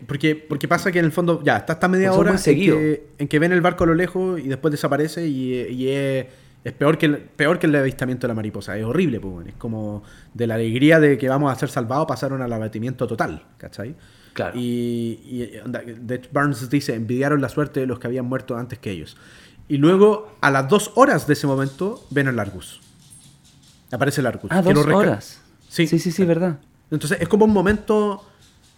Porque, porque pasa que en el fondo, ya, está hasta media hora en que, en que, ven el barco a lo lejos y después desaparece y, es, peor, que el, peor que el avistamiento de la mariposa. Es horrible, pues, es como de la alegría de que vamos a ser salvados pasaron al abatimiento total, ¿cachai? Claro. Y, y de Barnes dice, envidiaron la suerte de los que habían muerto antes que ellos. Y luego, a las dos horas de ese momento, ven el Argus. Aparece el Argus. Ah, dos horas. Sí, sí, sí, sí, verdad. Entonces es como un momento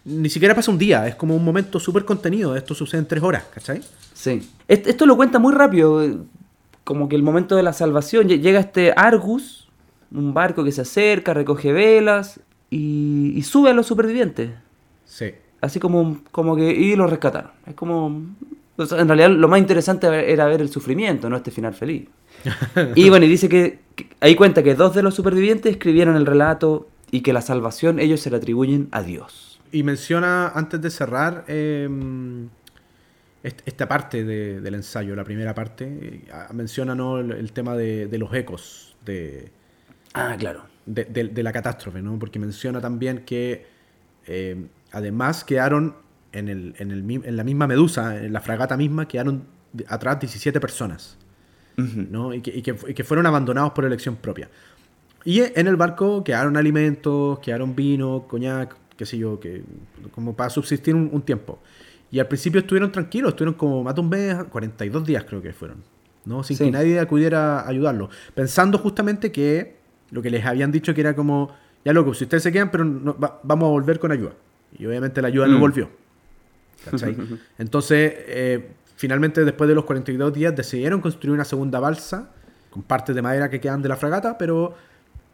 ni siquiera pasa un día, es como un momento súper contenido. Esto sucede en tres horas, ¿cachai? Sí. Esto lo cuenta muy rápido, como que el momento de la salvación. Llega este Argus, un barco que se acerca, recoge velas y, sube a los supervivientes. Sí. Así como, como que. Y lo rescataron. Es como. en realidad lo más interesante era ver el sufrimiento, no este final feliz. y bueno, y dice que, que, ahí cuenta que dos de los supervivientes escribieron el relato y que la salvación ellos se la atribuyen a Dios y menciona, antes de cerrar, em, esta parte del ensayo, la primera parte, eh, menciona ¿no? el, tema de, los ecos de, ah, claro. de, la catástrofe, ¿no? porque menciona también que em, además quedaron en, el, en, el, en, la misma Medusa, en la fragata misma, quedaron atrás 17 personas. ¿no? y, que, y, que, fueron abandonados por elección propia. Y en el barco quedaron alimentos, quedaron vino, coñac, qué sé yo, que como para subsistir un, tiempo. Y al principio estuvieron tranquilos, estuvieron como más de un mes, 42 días creo que fueron, ¿no? Sin que nadie acudiera a ayudarlo. Pensando justamente que lo que les habían dicho que era como, ya loco, si ustedes se quedan, pero vamos a volver con ayuda. Y obviamente la ayuda no mm. volvió. Entonces, eh, finalmente después de los 42 días decidieron construir una segunda balsa con partes de madera que quedan de la fragata, pero,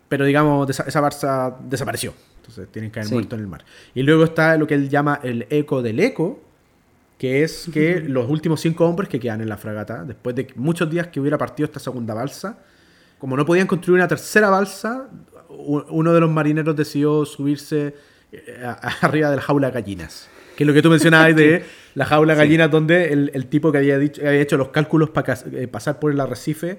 pero digamos, esa balsa desapareció. Entonces tienen que haber muerto en el mar. Y luego está lo que él llama el eco del eco, que es que los últimos cinco hombres que quedan en la fragata, después de muchos días que hubiera partido esta segunda balsa, como no podían construir una tercera balsa, uno de los marineros decidió subirse eh, arriba de la jaula de gallinas. Que es lo que tú mencionabas de la jaula de gallinas, donde el, tipo que había, dicho, había hecho los cálculos para eh, pasar por el arrecife,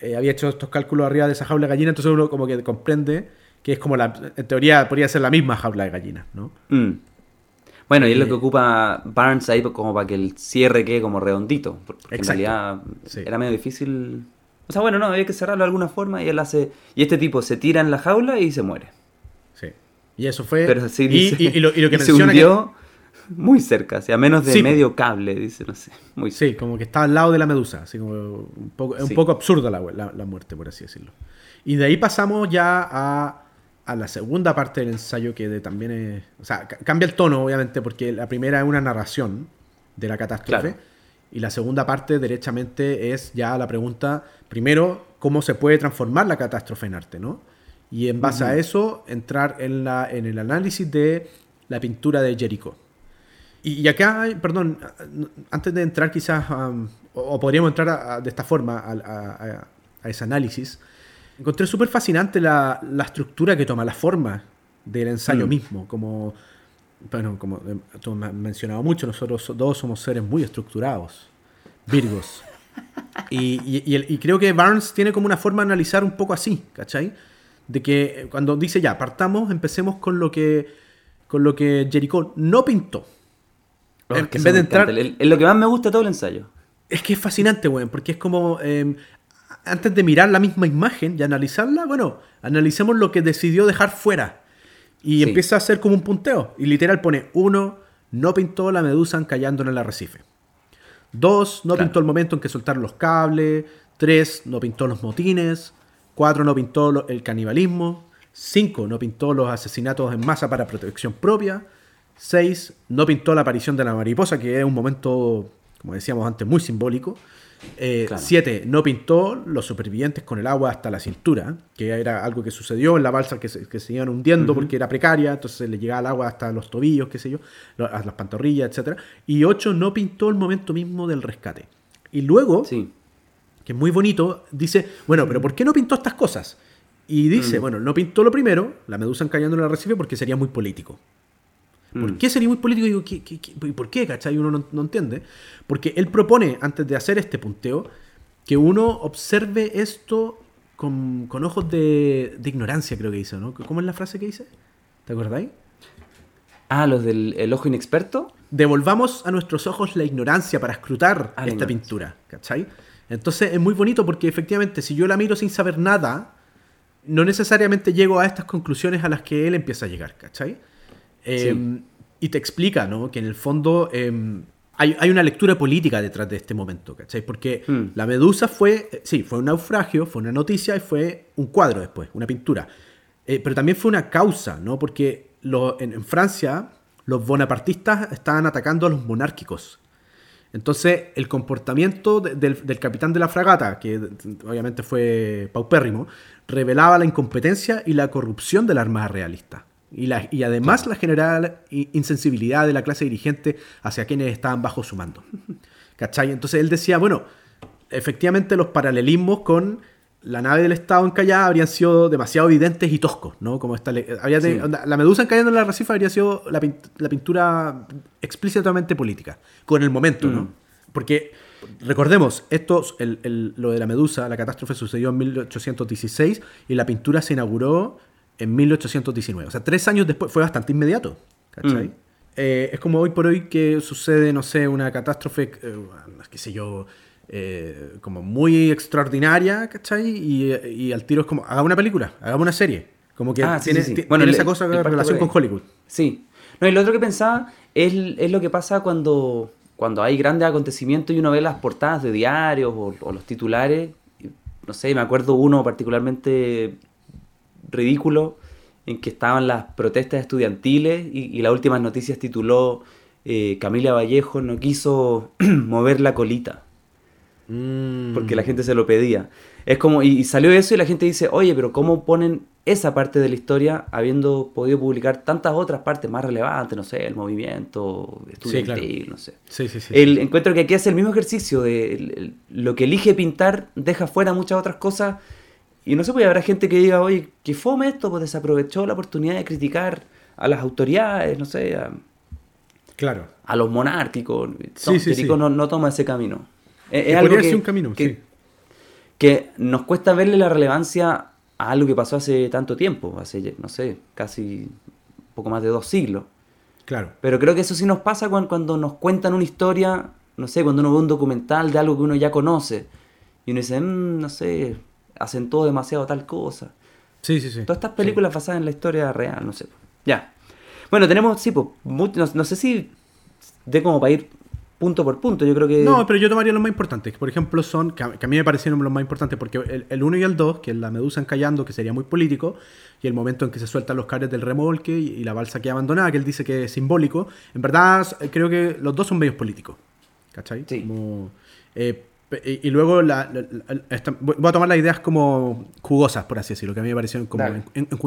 eh, había hecho estos cálculos arriba de esa jaula de gallinas, entonces uno como que comprende que es como la, en teoría podría ser la misma jaula de gallinas, ¿no? Mm. Bueno, y es lo que eh, ocupa Barnes ahí como para que el cierre quede como redondito. Porque en realidad era medio difícil. O sea, bueno, no, había que cerrarlo de alguna forma y él hace. Y este tipo se tira en la jaula y se muere. Sí. Y eso fue. Pero sí, y, lo, que se hundió muy cerca, o sea, a menos de medio cable, dice, no sé. Muy sí, como que está al lado de la medusa. Así como un poco, un poco absurda la, la muerte, por así decirlo. Y de ahí pasamos ya a a la segunda parte del ensayo que también es... O sea, cambia el tono, obviamente, porque la primera es una narración de la catástrofe. Y la segunda parte, derechamente, es ya la pregunta, primero, cómo se puede transformar la catástrofe en arte, ¿no? Y en base a eso, entrar en, la, en el análisis de la pintura de Jericho. Y, acá, perdón, antes de entrar quizás, o, podríamos entrar de esta forma a, a ese análisis, Encontré súper fascinante la, estructura que toma, la forma del ensayo mm. mismo. Como, bueno, como tú me has mencionado mucho, nosotros dos somos seres muy estructurados, virgos. y, creo que Barnes tiene como una forma de analizar un poco así, ¿cachai? De que cuando dice ya, partamos, empecemos con lo que, con lo que Jericho no pintó. Oh, en, vez de entrar. Es lo que más me gusta de todo el ensayo. Es que es fascinante, weón, porque es como. Em, antes de mirar la misma imagen y analizarla, bueno, analicemos lo que decidió dejar fuera. Y empieza a hacer como un punteo. Y literal pone, uno, no pintó la medusa encallando en el arrecife. Dos, no pintó el momento en que soltaron los cables. Tres, no pintó los motines. Cuatro, no pintó el canibalismo. Cinco, no pintó los asesinatos en masa para protección propia. Seis, no pintó la aparición de la mariposa, que es un momento, como decíamos antes, muy simbólico. Eh, siete, no pintó los supervivientes con el agua hasta la cintura, que era algo que sucedió en la balsa que se, que se iban hundiendo porque era precaria, entonces le llegaba el agua hasta los tobillos, qué sé yo, a las pantorrillas, etc. Y ocho, no pintó el momento mismo del rescate. Y luego, sí. que es muy bonito, dice, bueno, pero ¿por qué no pintó estas cosas? Y dice, mm. bueno, no pintó lo primero, la medusa encallando en el arrecife, porque sería muy político. ¿Por Mm. qué sería muy político? Y digo, ¿qué, qué, qué- por qué? ¿Cachai? Uno no, no entiende. Porque él propone, antes de hacer este punteo, que uno observe esto con, con ojos de, de ignorancia, creo que dice, ¿no? ¿Cómo es la frase que dice? ¿Te acordáis? Ah, los del el ojo inexperto. Devolvamos a nuestros ojos la ignorancia para escrutar Ah, esta pintura, ¿cachai? Entonces es muy bonito porque efectivamente si yo la miro sin saber nada, no necesariamente llego a estas conclusiones a las que él empieza a llegar, ¿cachai? Eh, Y te explica, ¿no? Que en el fondo eh, hay, hay una lectura política detrás de este momento, ¿cachai? Porque Hmm. la medusa fue, sí, fue un naufragio, fue una noticia y fue un cuadro después, una pintura. Eh, pero también fue una causa, ¿no? Porque lo- en, en Francia los bonapartistas estaban atacando a los monárquicos. Entonces, el comportamiento de- del, del capitán de la fragata, que obviamente fue paupérrimo, revelaba la incompetencia y la corrupción de la Armada Realista. Y, la- y además la general insensibilidad de la clase dirigente hacia quienes estaban bajo su mando. ¿Cachai? Entonces él decía, bueno, efectivamente los paralelismos con la nave del Estado encallada habrían sido demasiado evidentes y toscos, ¿no? Como esta, le- habría Sí. tenido- onda, la medusa encallando en la arrecife habría sido la, la pintura explícitamente política, con el momento, ¿no? Mm. Porque, recordemos, esto, el- el- lo de la medusa, la catástrofe sucedió en 1816 y la pintura se inauguró en 1819. O sea, tres años después, fue bastante inmediato, ¿cachai? Mm. Eh, es como hoy por hoy que sucede, no sé, una catástrofe, eh, qué sé yo, eh, como muy extraordinaria, ¿cachai? Y, y al tiro es como, haga una película, haga una serie. Como que Ah, tiene, sí, sí. Bueno, tiene el- esa cosa de relación con. Hollywood. Sí. No, y lo otro que pensaba es, es lo que pasa cuando, cuando hay grandes acontecimientos y uno ve las portadas de diarios o, o los titulares. No sé, me acuerdo uno particularmente ridículo en que estaban las protestas estudiantiles y, y las últimas noticias tituló eh, Camila Vallejo no quiso mover la colita Mm. porque la gente se lo pedía. Es como, y, y salió eso y la gente dice, oye, pero ¿cómo ponen esa parte de la historia habiendo podido publicar tantas otras partes más relevantes? No sé, el movimiento estudiantil, no sé. Sí, sí, sí. El encuentro que aquí hace el mismo ejercicio de el- el- lo que elige pintar deja fuera muchas otras cosas. Y no sé, pues habrá gente que diga, oye, que fome esto, pues desaprovechó la oportunidad de criticar a las autoridades, no sé, a, Claro. a los monárquicos. Sí, No, sí, sí. No, no toma ese camino. Es, es algo podría que, ser un camino, que, sí. que nos cuesta verle la relevancia a algo que pasó hace tanto tiempo, hace, no sé, casi un poco más de dos siglos. Claro. Pero creo que eso sí nos pasa cuando, cuando nos cuentan una historia, no sé, cuando uno ve un documental de algo que uno ya conoce y uno dice, "Mm, no sé, acentúa demasiado tal cosa. Sí, sí, sí. Todas estas películas basadas en la historia real, no sé. Ya. Bueno, tenemos, sí, pues, no, no sé si de como para ir punto por punto, yo creo que... No, pero yo tomaría los más importantes. Por ejemplo, son, que a, que a mí me parecieron los más importantes, porque el, el 1 y el 2, que es la medusa encallando, que sería muy político, y el momento en que se sueltan los cables del remolque y, y la balsa que abandonada, que él dice que es simbólico, en verdad creo que los dos son medios políticos. ¿Cachai? Sí. Como, eh, y, y luego la- la- la- esta- voy a tomar las ideas como jugosas, por así decirlo, que a mí me parecieron como Dale. en- en-.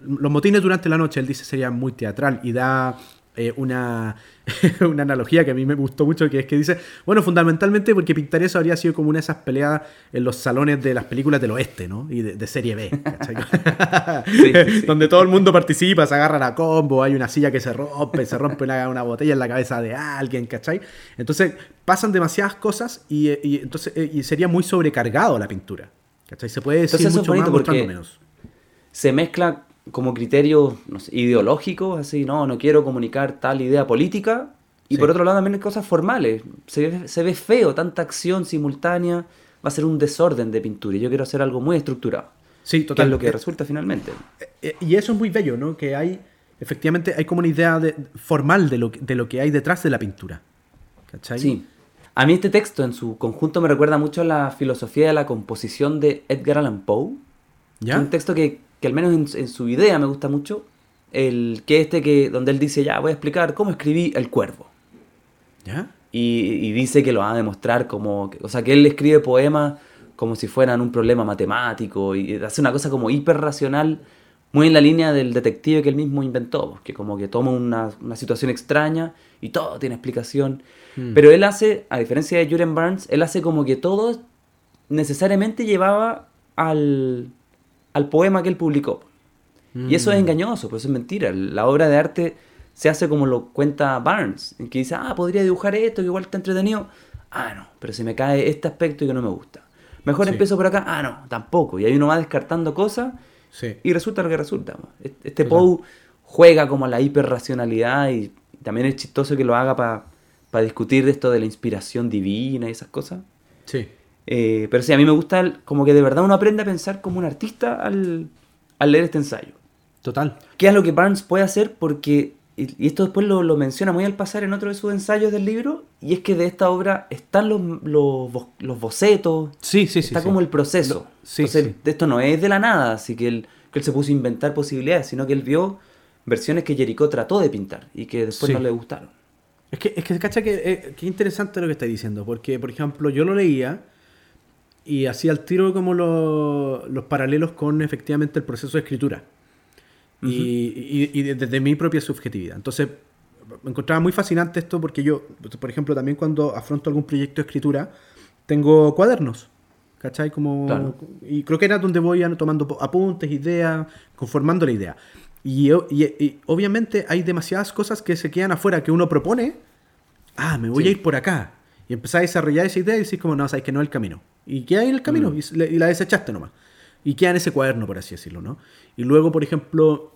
Los motines durante la noche, él dice, sería muy teatral y da eh, una, una analogía que a mí me gustó mucho, que es que dice, bueno, fundamentalmente porque pintar eso habría sido como una de esas peleas en los salones de las películas del oeste, ¿no? Y de, de serie B, ¿cachai? Sí, sí, sí. Donde todo el mundo participa, se agarra la combo, hay una silla que se rompe, se rompe una, una botella en la cabeza de alguien, ¿cachai? Entonces pasan demasiadas cosas y, y entonces eh, y sería muy sobrecargado la pintura, ¿cachai? Se puede decir Entonces mucho más porque- menos. se mezcla como criterios no sé, ideológicos, así, no, no quiero comunicar tal idea política. Y Sí. por otro lado también hay cosas formales. Se ve, se ve feo, tanta acción simultánea, va a ser un desorden de pintura. Y yo quiero hacer algo muy estructurado. Sí, Que total. es lo que Eh, resulta finalmente. eh, y eso es muy bello, ¿no? Que hay, efectivamente, hay como una idea de- formal de lo, que- de lo que hay detrás de la pintura. ¿Cachai? Sí. A mí este texto en su conjunto me recuerda mucho a la filosofía de la composición de Edgar Allan Poe. ¿Ya? Un texto que, que al menos en, en su idea me gusta mucho. El que este que donde él dice, ya voy a explicar cómo escribí El Cuervo. ¿Ya? Y, y dice que lo va a demostrar como, o sea, que él escribe poemas como si fueran un problema matemático y hace una cosa como hiperracional, muy en la línea del detective que él mismo inventó, que como que toma una, una situación extraña y todo tiene explicación. Mm. Pero él hace, a diferencia de Julian Barnes, él hace como que todo necesariamente llevaba al, al poema que él publicó. Y eso es Mm. engañoso, pues eso es mentira. La obra de arte se hace como lo cuenta Barnes, en que dice, ah, podría dibujar esto, que igual está entretenido. Ah, no, pero se me cae este aspecto y que no me gusta. Mejor Sí. empiezo por acá. Ah, no, tampoco. Y ahí uno va descartando cosas Sí. y resulta lo que resulta. Este. Poe juega como a la hiperracionalidad y también es chistoso que lo haga para discutir de esto de la inspiración divina y esas cosas. Sí. Eh, pero sí, a mí me gusta el- como que de verdad uno aprende a pensar como un artista al, al leer este ensayo. Total. ¿Qué es lo que Barnes puede hacer? Porque, y esto después lo, lo menciona muy al pasar en otro de sus ensayos del libro, y es que de esta obra están los, los, los bocetos, Sí, sí, sí. está sí. como el proceso. Sí, Entonces, sí. de esto no es de la nada, así que él, que él se puso a inventar posibilidades, sino que él vio versiones que Jericho trató de pintar y que después no le gustaron. Es que, es que cacha que eh, qué interesante lo que está diciendo, porque, por ejemplo, yo lo leía y hacía al tiro como lo- los paralelos con efectivamente el proceso de escritura. y, y- y de- desde mi propia subjetividad. Entonces, me encontraba muy fascinante esto porque yo, por ejemplo, también cuando afronto algún proyecto de escritura, tengo cuadernos. ¿Cachai? Como, Claro. Y creo que era donde voy tomando apuntes, ideas, conformando la idea. Y, y- y obviamente hay demasiadas cosas que se quedan afuera que uno propone. Ah, me voy Sí. a ir por acá. Y empezás a desarrollar esa idea y decís como, no, sabes que no es el camino. Y queda ahí en el camino Mm. y, y la desechaste nomás. Y queda en ese cuaderno, por así decirlo, ¿no? Y luego, por ejemplo,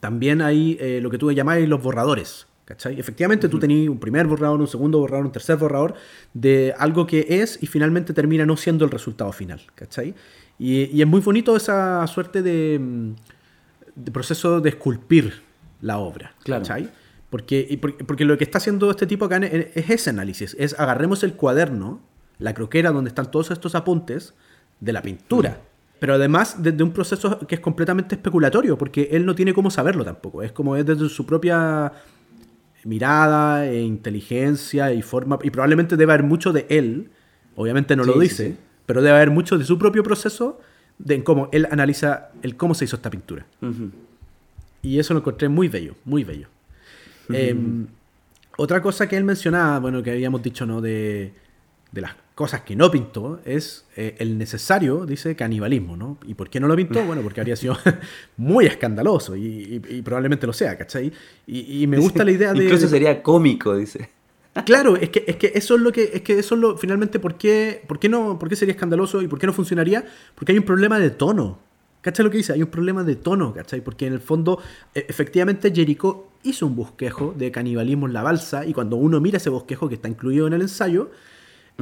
también hay eh, lo que tú llamáis los borradores. ¿Cachai? Efectivamente, tú tenías un primer borrador, un segundo borrador, un tercer borrador de algo que es y finalmente termina no siendo el resultado final. ¿Cachai? Y, y es muy bonito esa suerte de, mm, de proceso de esculpir la obra. Claro. ¿cachai? Porque, y por- porque lo que está haciendo este tipo acá en- es ese análisis. Es agarremos el cuaderno, la croquera donde están todos estos apuntes de la pintura. Pero además desde un proceso que es completamente especulatorio, porque él no tiene cómo saberlo tampoco. Es como es desde su propia mirada e inteligencia y forma. Y probablemente debe haber mucho de él. Obviamente no Sí, lo dice, sí. pero debe haber mucho de su propio proceso de en cómo él analiza el cómo se hizo esta pintura. Y eso lo encontré muy bello, muy bello. Eh, otra cosa que él mencionaba, bueno, que habíamos dicho, ¿no? De, de las cosas que no pintó, es eh, el necesario, dice, canibalismo, ¿no? ¿Y por qué no lo pintó? Bueno, porque habría sido muy escandaloso y, y- y probablemente lo sea, ¿cachai? Y, y me gusta la idea de... Incluso sería cómico, dice. Claro, es que, es que eso es lo que, es que eso es lo, finalmente, ¿por qué, por qué no, por qué sería escandaloso y por qué no funcionaría? Porque hay un problema de tono. ¿Cachai lo que dice? Hay un problema de tono, ¿cachai? Porque en el fondo, e- efectivamente, Jericho hizo un bosquejo de canibalismo en la balsa y cuando uno mira ese bosquejo que está incluido en el ensayo,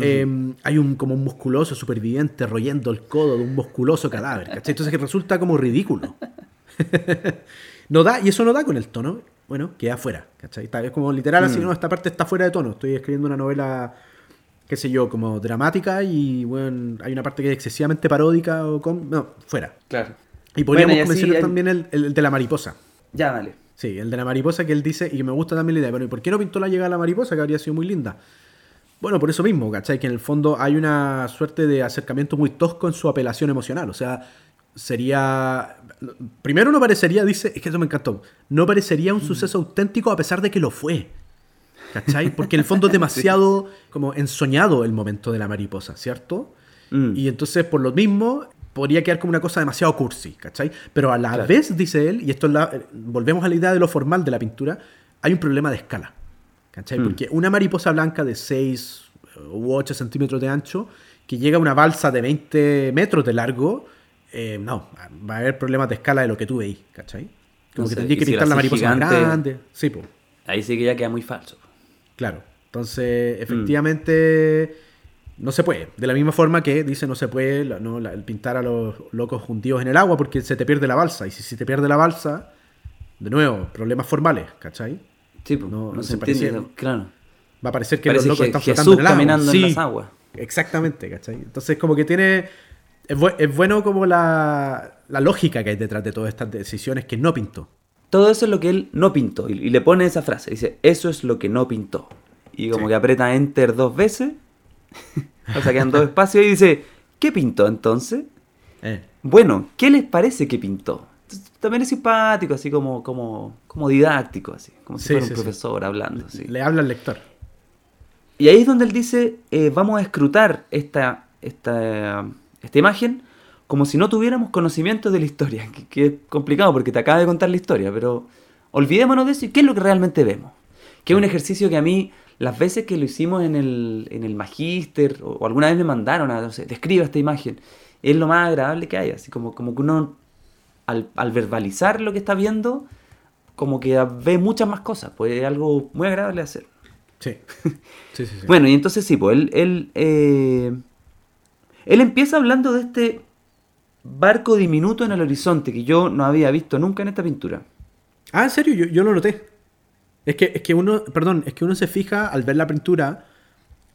eh, hay un como un musculoso superviviente royendo el codo de un musculoso cadáver, ¿cachai? Entonces que resulta como ridículo. no da, y eso no da con el tono, bueno, queda fuera, ¿cachai? Está- Es como literal así, Mm. no, esta parte está fuera de tono. Estoy escribiendo una novela, qué sé yo, como dramática y, bueno, hay una parte que es excesivamente paródica o com... No, fuera. Claro. Y podríamos Bueno, y así mencionar también el, el de la mariposa. Ya, dale. Sí, el de la mariposa que él dice, y me gusta también la idea, pero ¿y por qué no pintó la llegada de la mariposa? Que habría sido muy linda. Bueno, por eso mismo, ¿cachai? Que en el fondo hay una suerte de acercamiento muy tosco en su apelación emocional. O sea, sería. Primero no parecería, dice, es que eso me encantó. No parecería un suceso auténtico a pesar de que lo fue. ¿Cachai? Porque en el fondo es demasiado como ensoñado el momento de la mariposa, ¿cierto? Mm. Y entonces, por lo mismo, podría quedar como una cosa demasiado cursi, ¿cachai? Pero a la Claro. vez, dice él, y esto es la- volvemos a la idea de lo formal de la pintura, hay un problema de escala, ¿cachai? Mm. Porque una mariposa blanca de 6 u 8 centímetros de ancho, que llega a una balsa de 20 metros de largo, eh, no, va a haber problemas de escala de lo que tú veis, ¿cachai? Como que tendría que pintar la mariposa más gigante- grande. Sí, pues. Ahí sí que ya queda muy falso. Claro. Entonces, efectivamente, no se puede. De la misma forma que dice no se puede no, la- el pintar a los locos hundidos en el agua porque se te pierde la balsa. Y si se te pierde la balsa, de nuevo, problemas formales, ¿cachai? Sí, pues, No- no, no se se entiende. Claro. Va a parecer que Parece los locos están flotando en el agua. caminando Sí, en las aguas. Exactamente, ¿cachai? Entonces, como que tiene. Es, bu- es bueno como la, la lógica que hay detrás de todas estas decisiones que no pintó. Todo eso es lo que él no pintó. Y, y le pone esa frase. Dice, eso es lo que no pintó. Y como Sí. que aprieta enter dos veces. o sea, quedan dos espacios y dice, ¿qué pintó entonces? Eh, Bueno, ¿qué les parece que pintó? También es simpático, así como, como, como didáctico, así, como si Sí, fuera un sí. profesor hablando. así. Le habla al lector. Y ahí es donde él dice, eh, vamos a escrutar esta, esta, esta imagen como si no tuviéramos conocimiento de la historia, que, que es complicado porque te acaba de contar la historia, pero olvidémonos de eso y qué es lo que realmente vemos. Que es un ejercicio que a mí, las veces que lo hicimos en el, en el magíster, o, alguna vez me mandaron a, no sé, describa esta imagen, es lo más agradable que hay, así como, como que uno, al, al verbalizar lo que está viendo, como que ve muchas más cosas, pues es algo muy agradable de hacer. Sí. sí, sí, sí. Bueno, y entonces sí, pues él, él, eh, él empieza hablando de este barco diminuto en el horizonte que yo no había visto nunca en esta pintura. Ah, en serio, yo, yo lo noté. Es que, es que uno, perdón, es que uno se fija al ver la pintura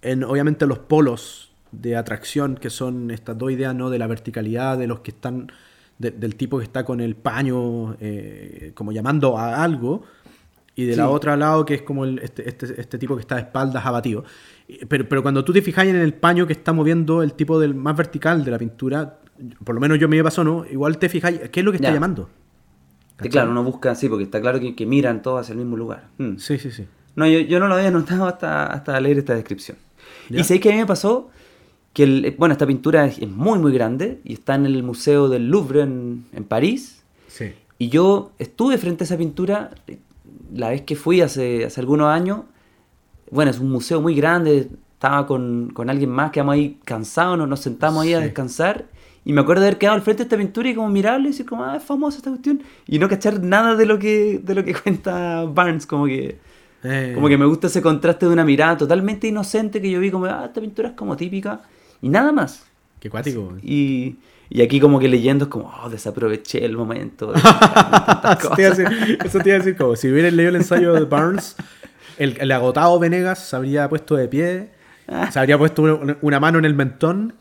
en obviamente los polos de atracción que son estas dos ideas, ¿no? De la verticalidad, de los que están, de- del tipo que está con el paño, eh, como llamando a algo, y de la Sí. otra lado que es como el- este, este, este tipo que está de espaldas abatido. Pero, pero cuando tú te fijas en el paño que está moviendo el tipo del más vertical de la pintura, por lo menos yo me pasó, ¿no? Igual te fijas, ¿qué es lo que está Ya. llamando? Claro, uno busca así, porque está claro que, que miran todos hacia el mismo lugar. Mm. Sí, sí, sí. No, yo, yo no lo había notado hasta, hasta leer esta descripción. ¿Ya? Y sé que a mí me pasó que, el- bueno, esta pintura es, es muy, muy grande y está en el Museo del Louvre en, en París. Sí. Y yo estuve frente a esa pintura eh, la vez que fui hace, hace algunos años. Bueno, es un museo muy grande. Estaba con, con alguien más, quedamos ahí cansados, nos, nos sentamos ahí a Sí. descansar. Y me acuerdo de haber quedado al frente de esta pintura y como mirarle y decir como, ah, es famosa esta cuestión. Y no cachar nada de lo que, de lo que cuenta Barnes, como que... Eh, Como que me gusta ese contraste de una mirada totalmente inocente que yo vi como, ah, esta pintura es como típica. Y nada más. Qué cuático. Y, y aquí como que leyendo es como, oh, desaproveché el momento. de eso, te iba a cosas. decir, eso te iba a decir como si hubieras leído el ensayo de Barnes, el, el agotado Venegas se habría puesto de pie, se habría puesto una, una mano en el mentón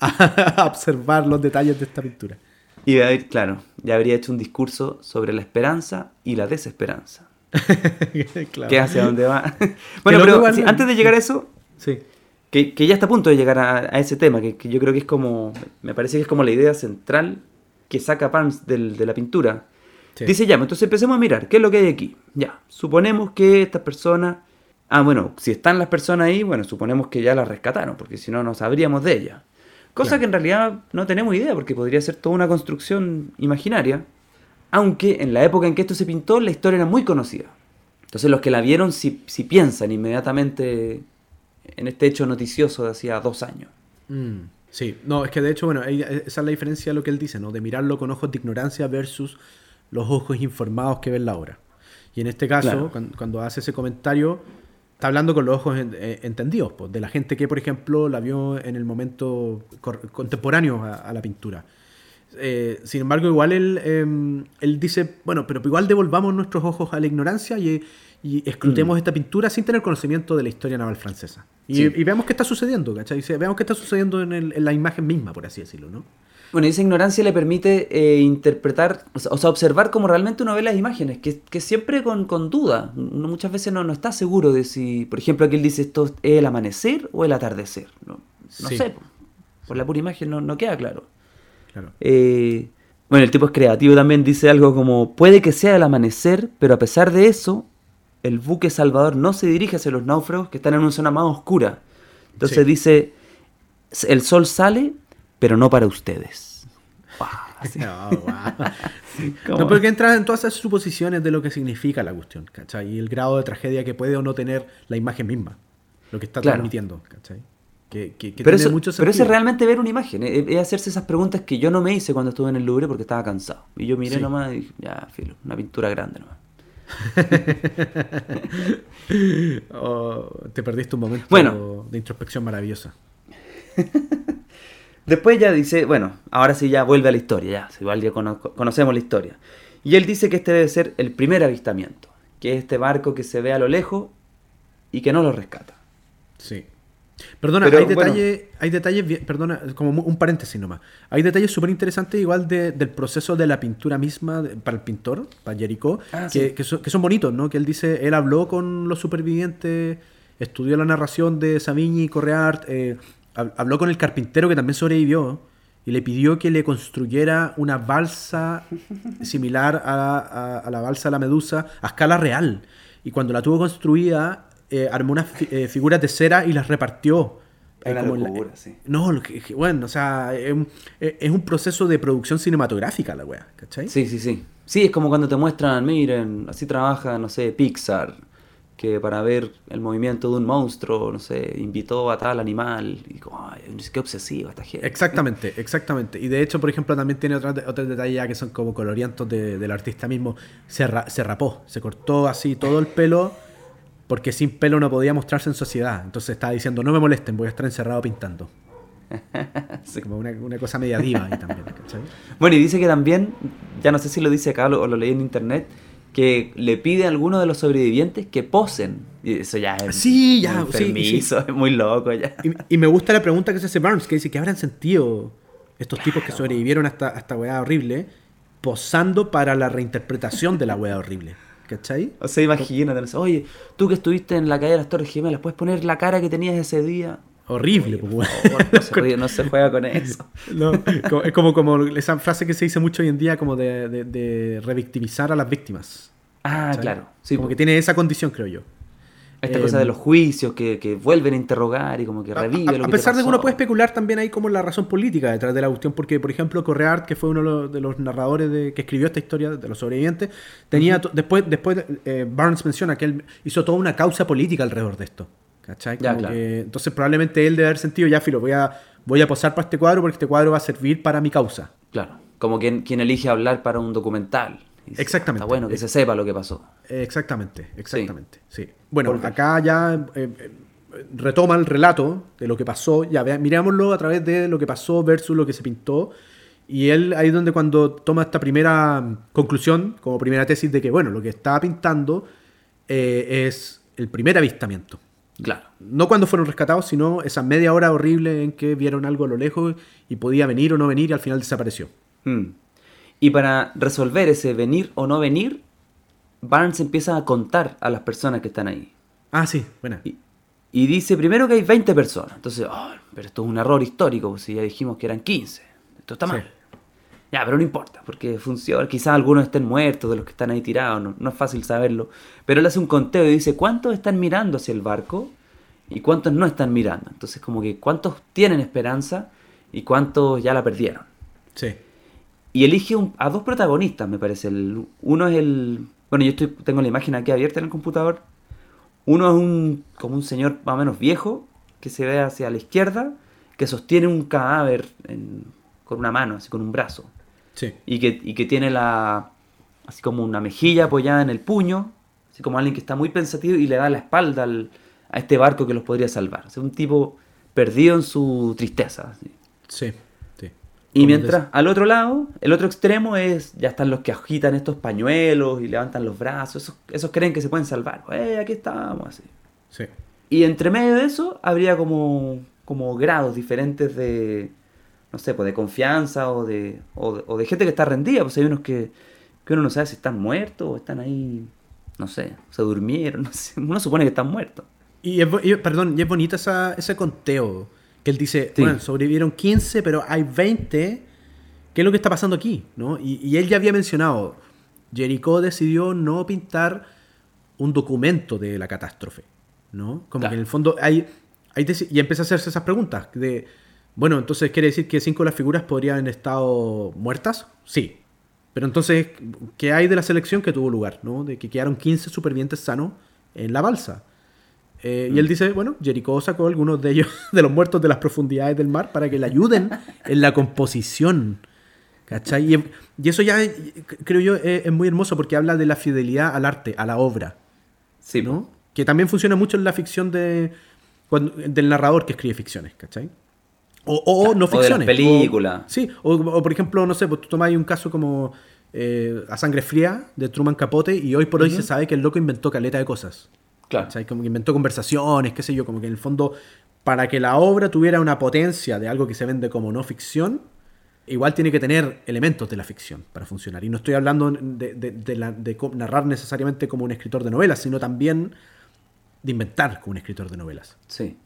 a, a observar los detalles de esta pintura. Y claro, ya habría hecho un discurso sobre la esperanza y la desesperanza. Claro. Que hacia dónde va. bueno, pero sí, antes de llegar a eso, Sí. Que, que ya está a punto de llegar a, a ese tema, que, que yo creo que es como, me parece que es como la idea central que saca Barnes del- de la pintura. Sí. Dice ya, entonces empecemos a mirar, ¿qué es lo que hay aquí? Ya, suponemos que estas personas... Ah, bueno, si están las personas ahí, bueno, suponemos que ya las rescataron, porque si no, no sabríamos de ellas. Cosa Claro. que en realidad no tenemos idea, porque podría ser toda una construcción imaginaria. Aunque en la época en que esto se pintó, la historia era muy conocida. Entonces los que la vieron, si, si piensan inmediatamente en este hecho noticioso de hacía dos años. Mm, sí, no, es que de hecho, bueno, ahí- esa es la diferencia de lo que él dice, ¿no? De mirarlo con ojos de ignorancia versus los ojos informados que ven la obra. Y en este caso, Claro. cuando, hace ese comentario, está hablando con los ojos en- eh, entendidos, pues, de la gente que, por ejemplo, la vio en el momento contemporáneo a, a la pintura. Eh, sin embargo, igual él, eh, él dice, bueno, pero igual devolvamos nuestros ojos a la ignorancia y, y escrutemos esta pintura sin tener conocimiento de la historia naval francesa. Y, Sí. y veamos qué está sucediendo, ¿cachai? Veamos qué está sucediendo en, el- en la imagen misma, por así decirlo, ¿no? Bueno, esa ignorancia le permite eh, interpretar, o sea, observar como realmente uno ve las imágenes, que, que siempre con, con duda. Uno muchas veces no, no está seguro de si, por ejemplo, aquí él dice esto es el amanecer o el atardecer. No, no Sí. sé, po. por la pura imagen no, no queda claro. Claro. Eh, bueno, el tipo es creativo también, dice algo como, puede que sea el amanecer, pero a pesar de eso, el buque Salvador no se dirige hacia los náufragos que están en una zona más oscura. Entonces Sí. dice, el sol sale, pero no para ustedes. No. Como- No, porque entra en todas esas suposiciones de lo que significa la cuestión, ¿cachai? Y el grado de tragedia que puede o no tener la imagen misma, lo que está Claro. transmitiendo, ¿cachai? Que, que- que pero, tiene eso, mucho pero eso es realmente ver una imagen, es, es hacerse esas preguntas que yo no me hice cuando estuve en el Louvre porque estaba cansado. Y yo miré nomás y dije, ya, filo, una pintura grande nomás. Oh, te perdiste un momento Bueno. de introspección maravillosa. Después ya dice, bueno, ahora sí ya vuelve a la historia, ya, si igual ya cono- conocemos la historia. Y él dice que este debe ser el primer avistamiento, que es este barco que se ve a lo lejos y que no lo rescata. Sí. Perdona, Pero, hay bueno. detalles, hay detalles, perdona, como un paréntesis nomás. Hay detalles súper interesantes igual de- del proceso de la pintura misma de- para el pintor, para Jericho, Ah, que, sí. que son, que son bonitos, ¿no? Que él dice, él habló con los supervivientes, estudió la narración de Savigny y Correart, eh, hab- habló con el carpintero que también sobrevivió y le pidió que le construyera una balsa similar a, a- a la balsa de la Medusa a escala real. Y cuando la tuvo construida, eh, armó unas fi- eh, figuras de cera y las repartió una como la- locura, sí. No, bueno, o sea, es un, es- es un proceso de producción cinematográfica la wea, ¿cachai? Sí, sí, sí. Sí, es como cuando te muestran, miren, así trabaja, no sé, Pixar, que para ver el movimiento de un monstruo, no sé, invitó a tal animal. Y como, ay, qué obsesiva esta gente. Exactamente, exactamente. Y de hecho, por ejemplo, también tiene otros otros detalles ya que son como colorientos de- del artista mismo. Se, ra- se rapó, se cortó así todo el pelo porque sin pelo no podía mostrarse en sociedad. Entonces estaba diciendo, no me molesten, voy a estar encerrado pintando. Sí. Como una, una cosa media diva ahí también, ¿cachai? Bueno, y dice que también, ya no sé si lo dice acá o lo leí en internet, que le pide a alguno de los sobrevivientes que posen. Y eso ya es Sí, ya, muy sí, sí. enfermizo, es muy loco ya. Y, y me gusta la pregunta que se hace Barnes, que dice que habrán sentido estos tipos que sobrevivieron a esta, a esta weá horrible posando para la reinterpretación de la weá horrible. ¿Cachai? O sea, imagínate, oye, tú que estuviste en la calle de las Torres Gemelas, ¿puedes poner la cara que tenías ese día? Horrible, Oye, pues, favor, no, se ríe, no se juega con eso. No, es como, como esa frase que se dice mucho hoy en día, como de, de- de revictimizar a las víctimas. Ah, claro. Sí, como que tiene esa condición, creo yo. Esta eh, cosa de los juicios que, que vuelven a interrogar y como que A, revive a- lo a que pesar de que uno puede especular también ahí como la razón política detrás de la cuestión, porque por ejemplo Correart, que fue uno de los, narradores de, que escribió esta historia de los sobrevivientes, tenía después, después eh, Barnes menciona que él hizo toda una causa política alrededor de esto. ¿Cachai? Ya, claro. que- entonces probablemente él debe haber sentido, ya filo, voy a, voy a posar para este cuadro porque este cuadro va a servir para mi causa. Claro, como quien, quien elige hablar para un documental. Exactamente. Está bueno que se sepa lo que pasó. Exactamente, exactamente. Sí. Bueno, Porque- acá ya eh, eh, retoma el relato de lo que pasó. Ya vea- mirámoslo a través de lo que pasó versus lo que se pintó. Y él ahí es donde cuando toma esta primera mm, conclusión, como primera tesis de que, bueno, lo que estaba pintando eh, es el primer avistamiento. Claro. No cuando fueron rescatados, sino esa media hora horrible en que vieron algo a lo lejos y podía venir o no venir y al final desapareció. Mm. Y para resolver ese venir o no venir, Barnes empieza a contar a las personas que están ahí. Ah, sí, buena. Y, y dice primero que hay 20 personas. Entonces, "Ah, pero esto es un error histórico, pues si ya dijimos que eran 15. Esto está Sí. mal. Ya, pero no importa, porque funciona. Quizás algunos estén muertos de los que están ahí tirados, no, no es fácil saberlo. Pero él hace un conteo y dice cuántos están mirando hacia el barco y cuántos no están mirando. Entonces, como que cuántos tienen esperanza y cuántos ya la perdieron. Sí. Y elige un- a dos protagonistas, me parece. El- uno es el. Bueno, yo estoy, tengo la imagen aquí abierta en el computador. Uno es un como un señor más o menos viejo que se ve hacia la izquierda, que sostiene un cadáver en- con una mano, así con un brazo. Sí. Y que, y que tiene la. así como una mejilla apoyada en el puño, así como alguien que está muy pensativo y le da la espalda al- a este barco que los podría salvar. O sea, un tipo perdido en su tristeza. así. Sí. Y mientras al otro lado, el otro extremo es, ya están los que agitan estos pañuelos y levantan los brazos, esos, esos creen que se pueden salvar, eh, aquí estamos, así. Sí. Y entre medio de eso habría como, como grados diferentes de, no sé, pues de confianza o de, o de, o de gente que está rendida, pues hay unos que, que uno no sabe si están muertos o están ahí, no sé, se durmieron, no sé, uno supone que están muertos. Y es, y- perdón, y es bonito esa, ese conteo. Que él dice, Sí. bueno, sobrevivieron 15, pero hay 20. ¿Qué es lo que está pasando aquí? ¿no? Y, y él ya había mencionado, Jericho decidió no pintar un documento de la catástrofe. ¿no? Como Claro. que en el fondo hay, hay y empieza a hacerse esas preguntas de, bueno, entonces quiere decir que cinco de las figuras podrían haber estado muertas? Sí. Pero entonces, ¿qué hay de la selección que tuvo lugar? ¿no? De que quedaron 15 supervivientes sanos en la balsa. Eh, Y él dice, bueno, Jericho sacó algunos de ellos, de los muertos de las profundidades del mar, para que le ayuden en la composición. ¿Cachai? Y, y eso ya, creo yo, es, es muy hermoso porque habla de la fidelidad al arte, a la obra. Sí, ¿no? Que también funciona mucho en la ficción de, cuando- del narrador que escribe ficciones, ¿cachai? O, o no o ficciones. películas. o- sí, o, o, por ejemplo, no sé, pues tú tomáis un caso como eh, A Sangre Fría de Truman Capote y hoy por hoy se sabe que el loco inventó caleta de cosas. Claro. Como que inventó conversaciones, qué sé yo, como que en el fondo, para que la obra tuviera una potencia de algo que se vende como no ficción, igual tiene que tener elementos de la ficción para funcionar. Y no estoy hablando de, de- de la- de co- narrar necesariamente como un escritor de novelas, sino también de inventar como un escritor de novelas. Sí.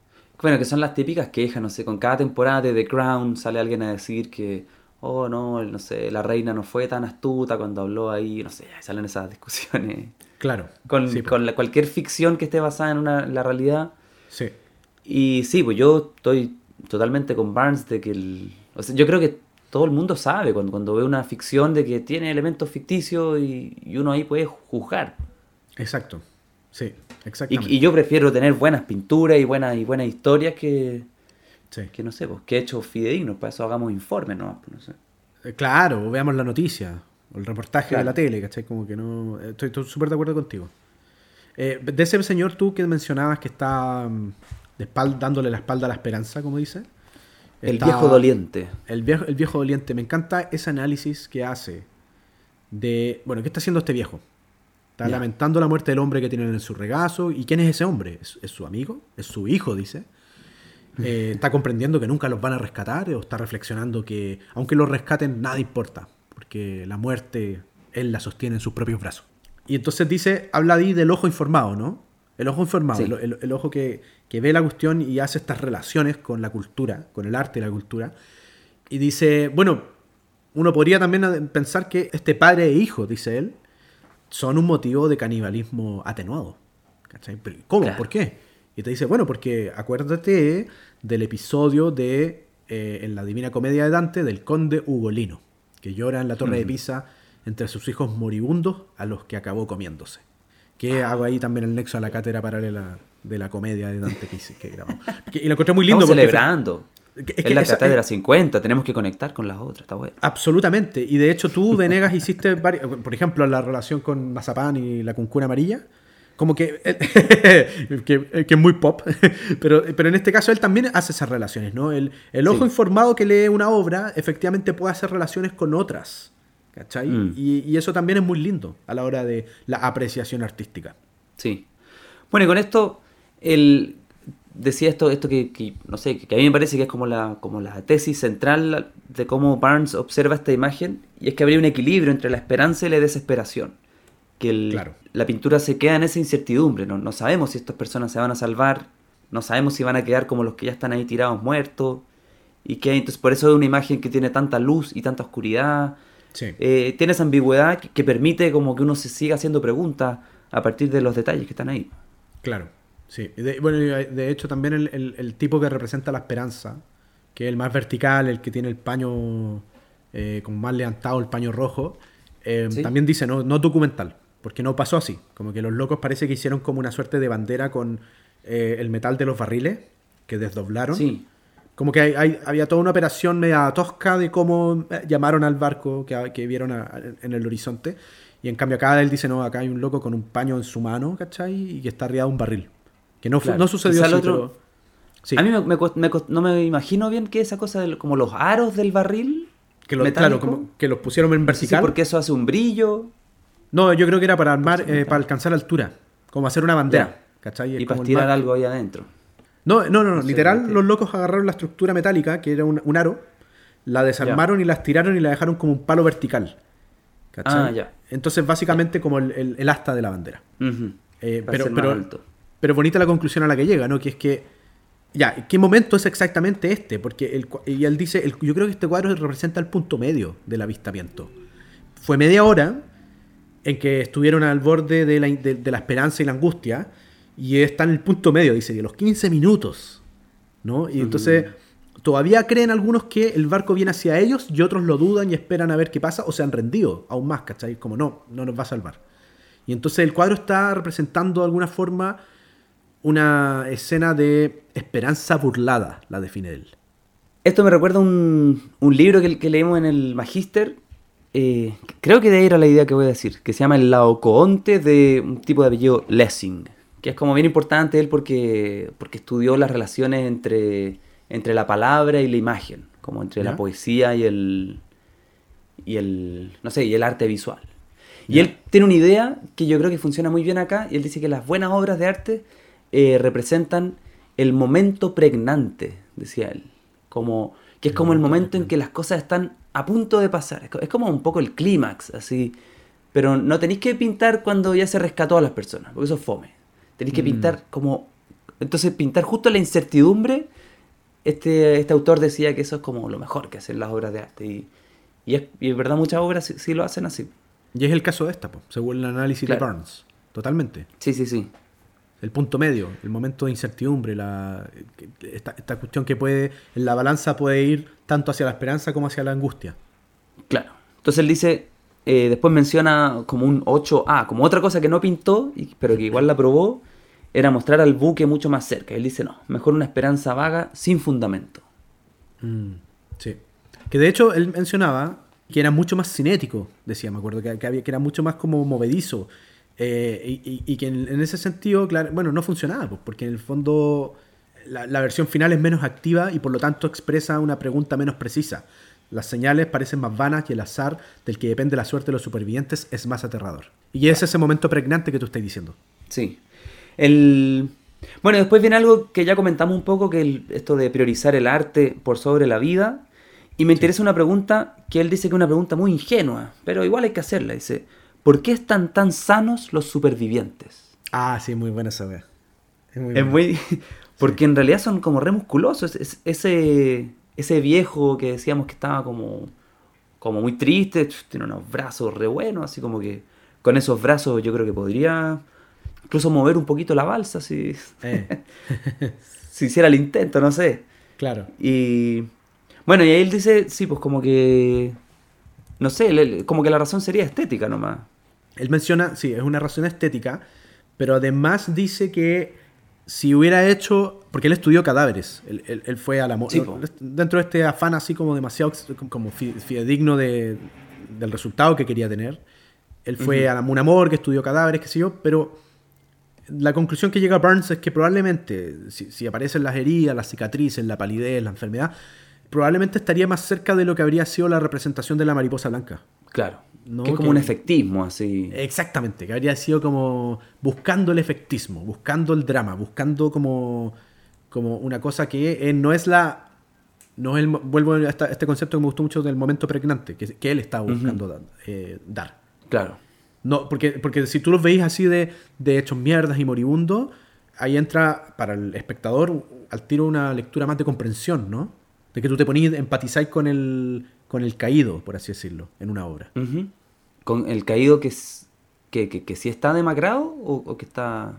Bueno, que son las típicas quejas, no sé, con cada temporada de The Crown sale alguien a decir que, oh no, no sé, la reina no fue tan astuta cuando habló ahí, no sé, salen esas discusiones. Claro. Con, sí, po. con la- cualquier ficción que esté basada en, una, la realidad. Sí. Y sí, pues yo estoy totalmente con Barnes de que el... O sea, yo creo que todo el mundo sabe cuando, cuando ve una ficción de que tiene elementos ficticios y, y uno ahí puede juzgar. Exacto. Sí, exactamente. y yo prefiero tener buenas pinturas y buenas, y buenas historias que, Sí. que no sé, pues, que hechos fidedignos. Para eso hagamos informes, ¿no? No sé. Eh, Claro, veamos la noticia, o el reportaje Claro. de la tele, ¿cachai? Como que no... Estoy súper de acuerdo contigo. Eh, de ese señor tú que mencionabas que está mm, de dándole la espalda a la esperanza, como dice. El viejo doliente. El viejo, el viejo doliente. Me encanta ese análisis que hace de... Bueno, ¿qué está haciendo este viejo? Está lamentando la muerte del hombre que tienen en su regazo. ¿Y quién es ese hombre? ¿Es, es su amigo? ¿Es su hijo? Dice. Eh, está comprendiendo que nunca los van a rescatar o está reflexionando que aunque los rescaten nada importa porque la muerte él la sostiene en sus propios brazos. Y entonces dice, habla ahí del ojo informado, ¿no? El ojo informado, Sí. el, el- el ojo que, que ve la cuestión y hace estas relaciones con la cultura, con el arte y la cultura. Y dice, bueno, uno podría también pensar que este padre e hijo, dice él, son un motivo de canibalismo atenuado. ¿Cachai? Pero, ¿Cómo? Claro. ¿Por qué? Y te dice, bueno, porque acuérdate del episodio de eh, en la Divina Comedia de Dante del conde Ugolino, que llora en la Torre de Pisa entre sus hijos moribundos a los que acabó comiéndose. Que hago ahí también el nexo a la cátedra paralela de la comedia de Dante que, que grabamos. Que- Y lo encontré muy lindo Estamos porque celebrando. que- Es, la esa- cátedra 50, tenemos que conectar con las otras, está bueno. Absolutamente. Y de hecho tú, Venegas, hiciste, vari- por ejemplo, la relación con Mazapán y la cuncuna amarilla. Como que, que, que es muy pop, pero, pero en este caso él también hace esas relaciones, ¿no? El, el ojo Sí. informado que lee una obra efectivamente puede hacer relaciones con otras, ¿cachai? Mm. Y, y eso también es muy lindo a la hora de la apreciación artística. Sí. Bueno, y con esto, él decía esto, esto que, que, no sé, que a mí me parece que es como la, como la tesis central de cómo Barnes observa esta imagen, y es que habría un equilibrio entre la esperanza y la desesperación. Que el- Claro. la pintura se queda en esa incertidumbre, no, no sabemos si estas personas se van a salvar, no sabemos si van a quedar como los que ya están ahí tirados muertos, y que entonces por eso es una imagen que tiene tanta luz y tanta oscuridad, Sí. eh, tiene esa ambigüedad que, que permite como que uno se siga haciendo preguntas a partir de los detalles que están ahí. Claro, sí. De, bueno, de hecho también el, el- el tipo que representa la esperanza, que es el más vertical, el que tiene el paño eh, como más levantado, el paño rojo, eh, Sí. también dice no, no documental, porque no pasó así. Como que los locos parece que hicieron como una suerte de bandera con eh, el metal de los barriles que desdoblaron. Sí, Como que hay- hay- había toda una operación media tosca de cómo eh, llamaron al barco que, que vieron a- en el horizonte. Y en cambio acá él dice, no, acá hay un loco con un paño en su mano, ¿cachai? Y que está arriba de un barril. Que no, fu- Claro. no sucedió así, otro- pero- Sí, A mí me, me me no me imagino bien que esa cosa de, como los aros del barril. que, lo- metálico. claro, como que los pusieron en Sí, vertical. porque eso hace un brillo No, yo creo que era para armar, eh, para alcanzar altura. Como hacer una bandera. ¿cachai? Es y para tirar algo ahí adentro. No, no, no, no, literal, mete- los locos agarraron la estructura metálica, que era un, un aro, la desarmaron y las tiraron y la dejaron como un palo vertical. ¿Cachai? Ah, ya. Entonces, básicamente, como el, el- el asta de la bandera. Eh, pero, alto. pero bonita la conclusión a la que llega, ¿no? Que es que, ya, ¿qué momento es exactamente este? Porque el, cua- y él dice, el- yo creo que este cuadro representa el punto medio del avistamiento. Fue media hora en que estuvieron al borde de la, de- de la esperanza y la angustia, y está en el punto medio, dice, de los 15 minutos, ¿no? Y entonces todavía creen algunos que el barco viene hacia ellos y otros lo dudan y esperan a ver qué pasa o se han rendido aún más, ¿cachai? Como no, no nos va a salvar. Y entonces el cuadro está representando de alguna forma una escena de esperanza burlada, la define él. Esto me recuerda a un, un libro que, que leímos en el Magíster. Eh, creo que de ahí era la idea que voy a decir. Que se llama El Laocoonte de un tipo de apellido Lessing. Que es como bien importante él porque, porque estudió las relaciones entre, entre la palabra y la imagen. Como entre ¿Ya? la poesía y el, y el. No sé, y el arte visual. Y Ya. él tiene una idea que yo creo que funciona muy bien acá. Y él dice que las buenas obras de arte eh, representan el momento pregnante, decía él. Como, que es como el momento en que las cosas están a punto de pasar. Es co- Es como un poco el clímax, así. Pero no tenéis que pintar cuando ya se rescató a las personas, porque eso es fome. Tenéis que Mm. pintar como... Entonces, pintar justo la incertidumbre, este, este autor decía que eso es como lo mejor que hacen las obras de arte. Y, y es, y verdad, muchas obras sí, sí lo hacen así. Y es el caso de esta, po, según el análisis Claro. de Barnes. Totalmente. Sí, sí, sí. El punto medio, el momento de incertidumbre, la, esta, esta cuestión que puede, en la balanza puede ir tanto hacia la esperanza como hacia la angustia. Claro. Entonces él dice, eh, después menciona como un 8A, como otra cosa que no pintó, pero que igual la probó, era mostrar al buque mucho más cerca. Él dice, no, mejor una esperanza vaga sin fundamento. Mm, sí. Que de hecho él mencionaba que era mucho más cinético, decía, me acuerdo, que, que había, que era mucho más como movedizo. Eh, y, que en, en ese sentido, claro, bueno, no funcionaba, pues, porque en el fondo la, la versión final es menos activa y por lo tanto expresa una pregunta menos precisa. Las señales parecen más vanas y el azar del que depende la suerte de los supervivientes es más aterrador. Y es ese momento pregnante que tú estás diciendo. Sí. El... Bueno, después viene algo que ya comentamos un poco, que el- esto de priorizar el arte por sobre la vida. Y me interesa una pregunta que él dice que es una pregunta muy ingenua, pero igual hay que hacerla. Dice, ¿por qué están tan sanos los supervivientes? Ah, sí, muy buena esa wea. Es muy Es buena. muy... Porque en realidad son como re musculosos. Es- ese, ese viejo que decíamos que estaba como, como muy triste, tiene unos brazos re buenos, así como que con esos brazos yo creo que podría incluso mover un poquito la balsa si, Eh, si hiciera el intento, no sé. claro. Y bueno, y ahí él dice, sí, pues como que, no sé, como que la razón sería estética nomás. Él menciona, sí, es una razón estética, pero además dice que si hubiera hecho, porque él estudió cadáveres, él, él- él fue a la Sí, dentro de este afán así como demasiado como fi- fidedigno de- del resultado que quería tener, él fue a la, una morgue, estudió cadáveres, qué sé yo, pero la conclusión que llega Burns es que probablemente, si, si aparecen las heridas, las cicatrices, la palidez, la enfermedad, probablemente estaría más cerca de lo que habría sido la representación de la mariposa blanca. Claro. No, que es como que- un efectismo, así. Exactamente, que habría sido como buscando el efectismo, buscando el drama, buscando como, como una cosa que eh, no es la... No es el, mo- vuelvo a este concepto que me gustó mucho del momento pregnante, que, que él estaba buscando da- eh, dar. Claro. No, porque, porque si tú los veis así de, de hechos mierdas y moribundos, ahí entra para el espectador al tiro una lectura más de comprensión, ¿no? De que tú te ponís, empatizáis con el, con el caído, por así decirlo, en una obra. Con el caído que, es, que, que, que sí está demacrado o, o que está...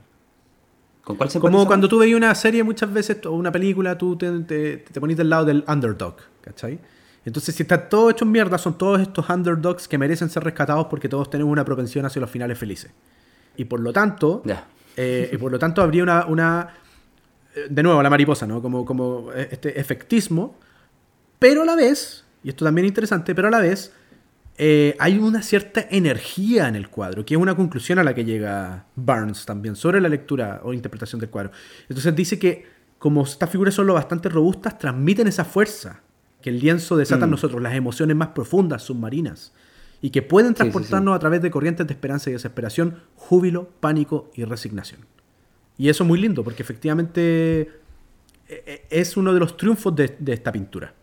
¿Con cuál se Como cuando tú veías una serie muchas veces o una película, tú te, te, te ponís del lado del underdog, ¿cachai? Entonces, si está todo hecho mierda, son todos estos underdogs que merecen ser rescatados porque todos tenemos una propensión hacia los finales felices. Y por lo tanto, Ya. eh, y por lo tanto habría una, una eh, de nuevo la mariposa, ¿no? Como, como eh, este efectismo, pero a la vez, y esto también es interesante, pero a la vez eh, hay una cierta energía en el cuadro, que es una conclusión a la que llega Barnes también sobre la lectura o interpretación del cuadro. Entonces dice que como estas figuras son lo bastante robustas, transmiten esa fuerza que el lienzo desata en Mm. nosotros, las emociones más profundas, submarinas, y que pueden Sí, sí, sí. transportarnos a través de corrientes de esperanza y desesperación, júbilo, pánico y resignación. Y eso es muy lindo, porque efectivamente eh, eh, es uno de los triunfos de, de esta pintura.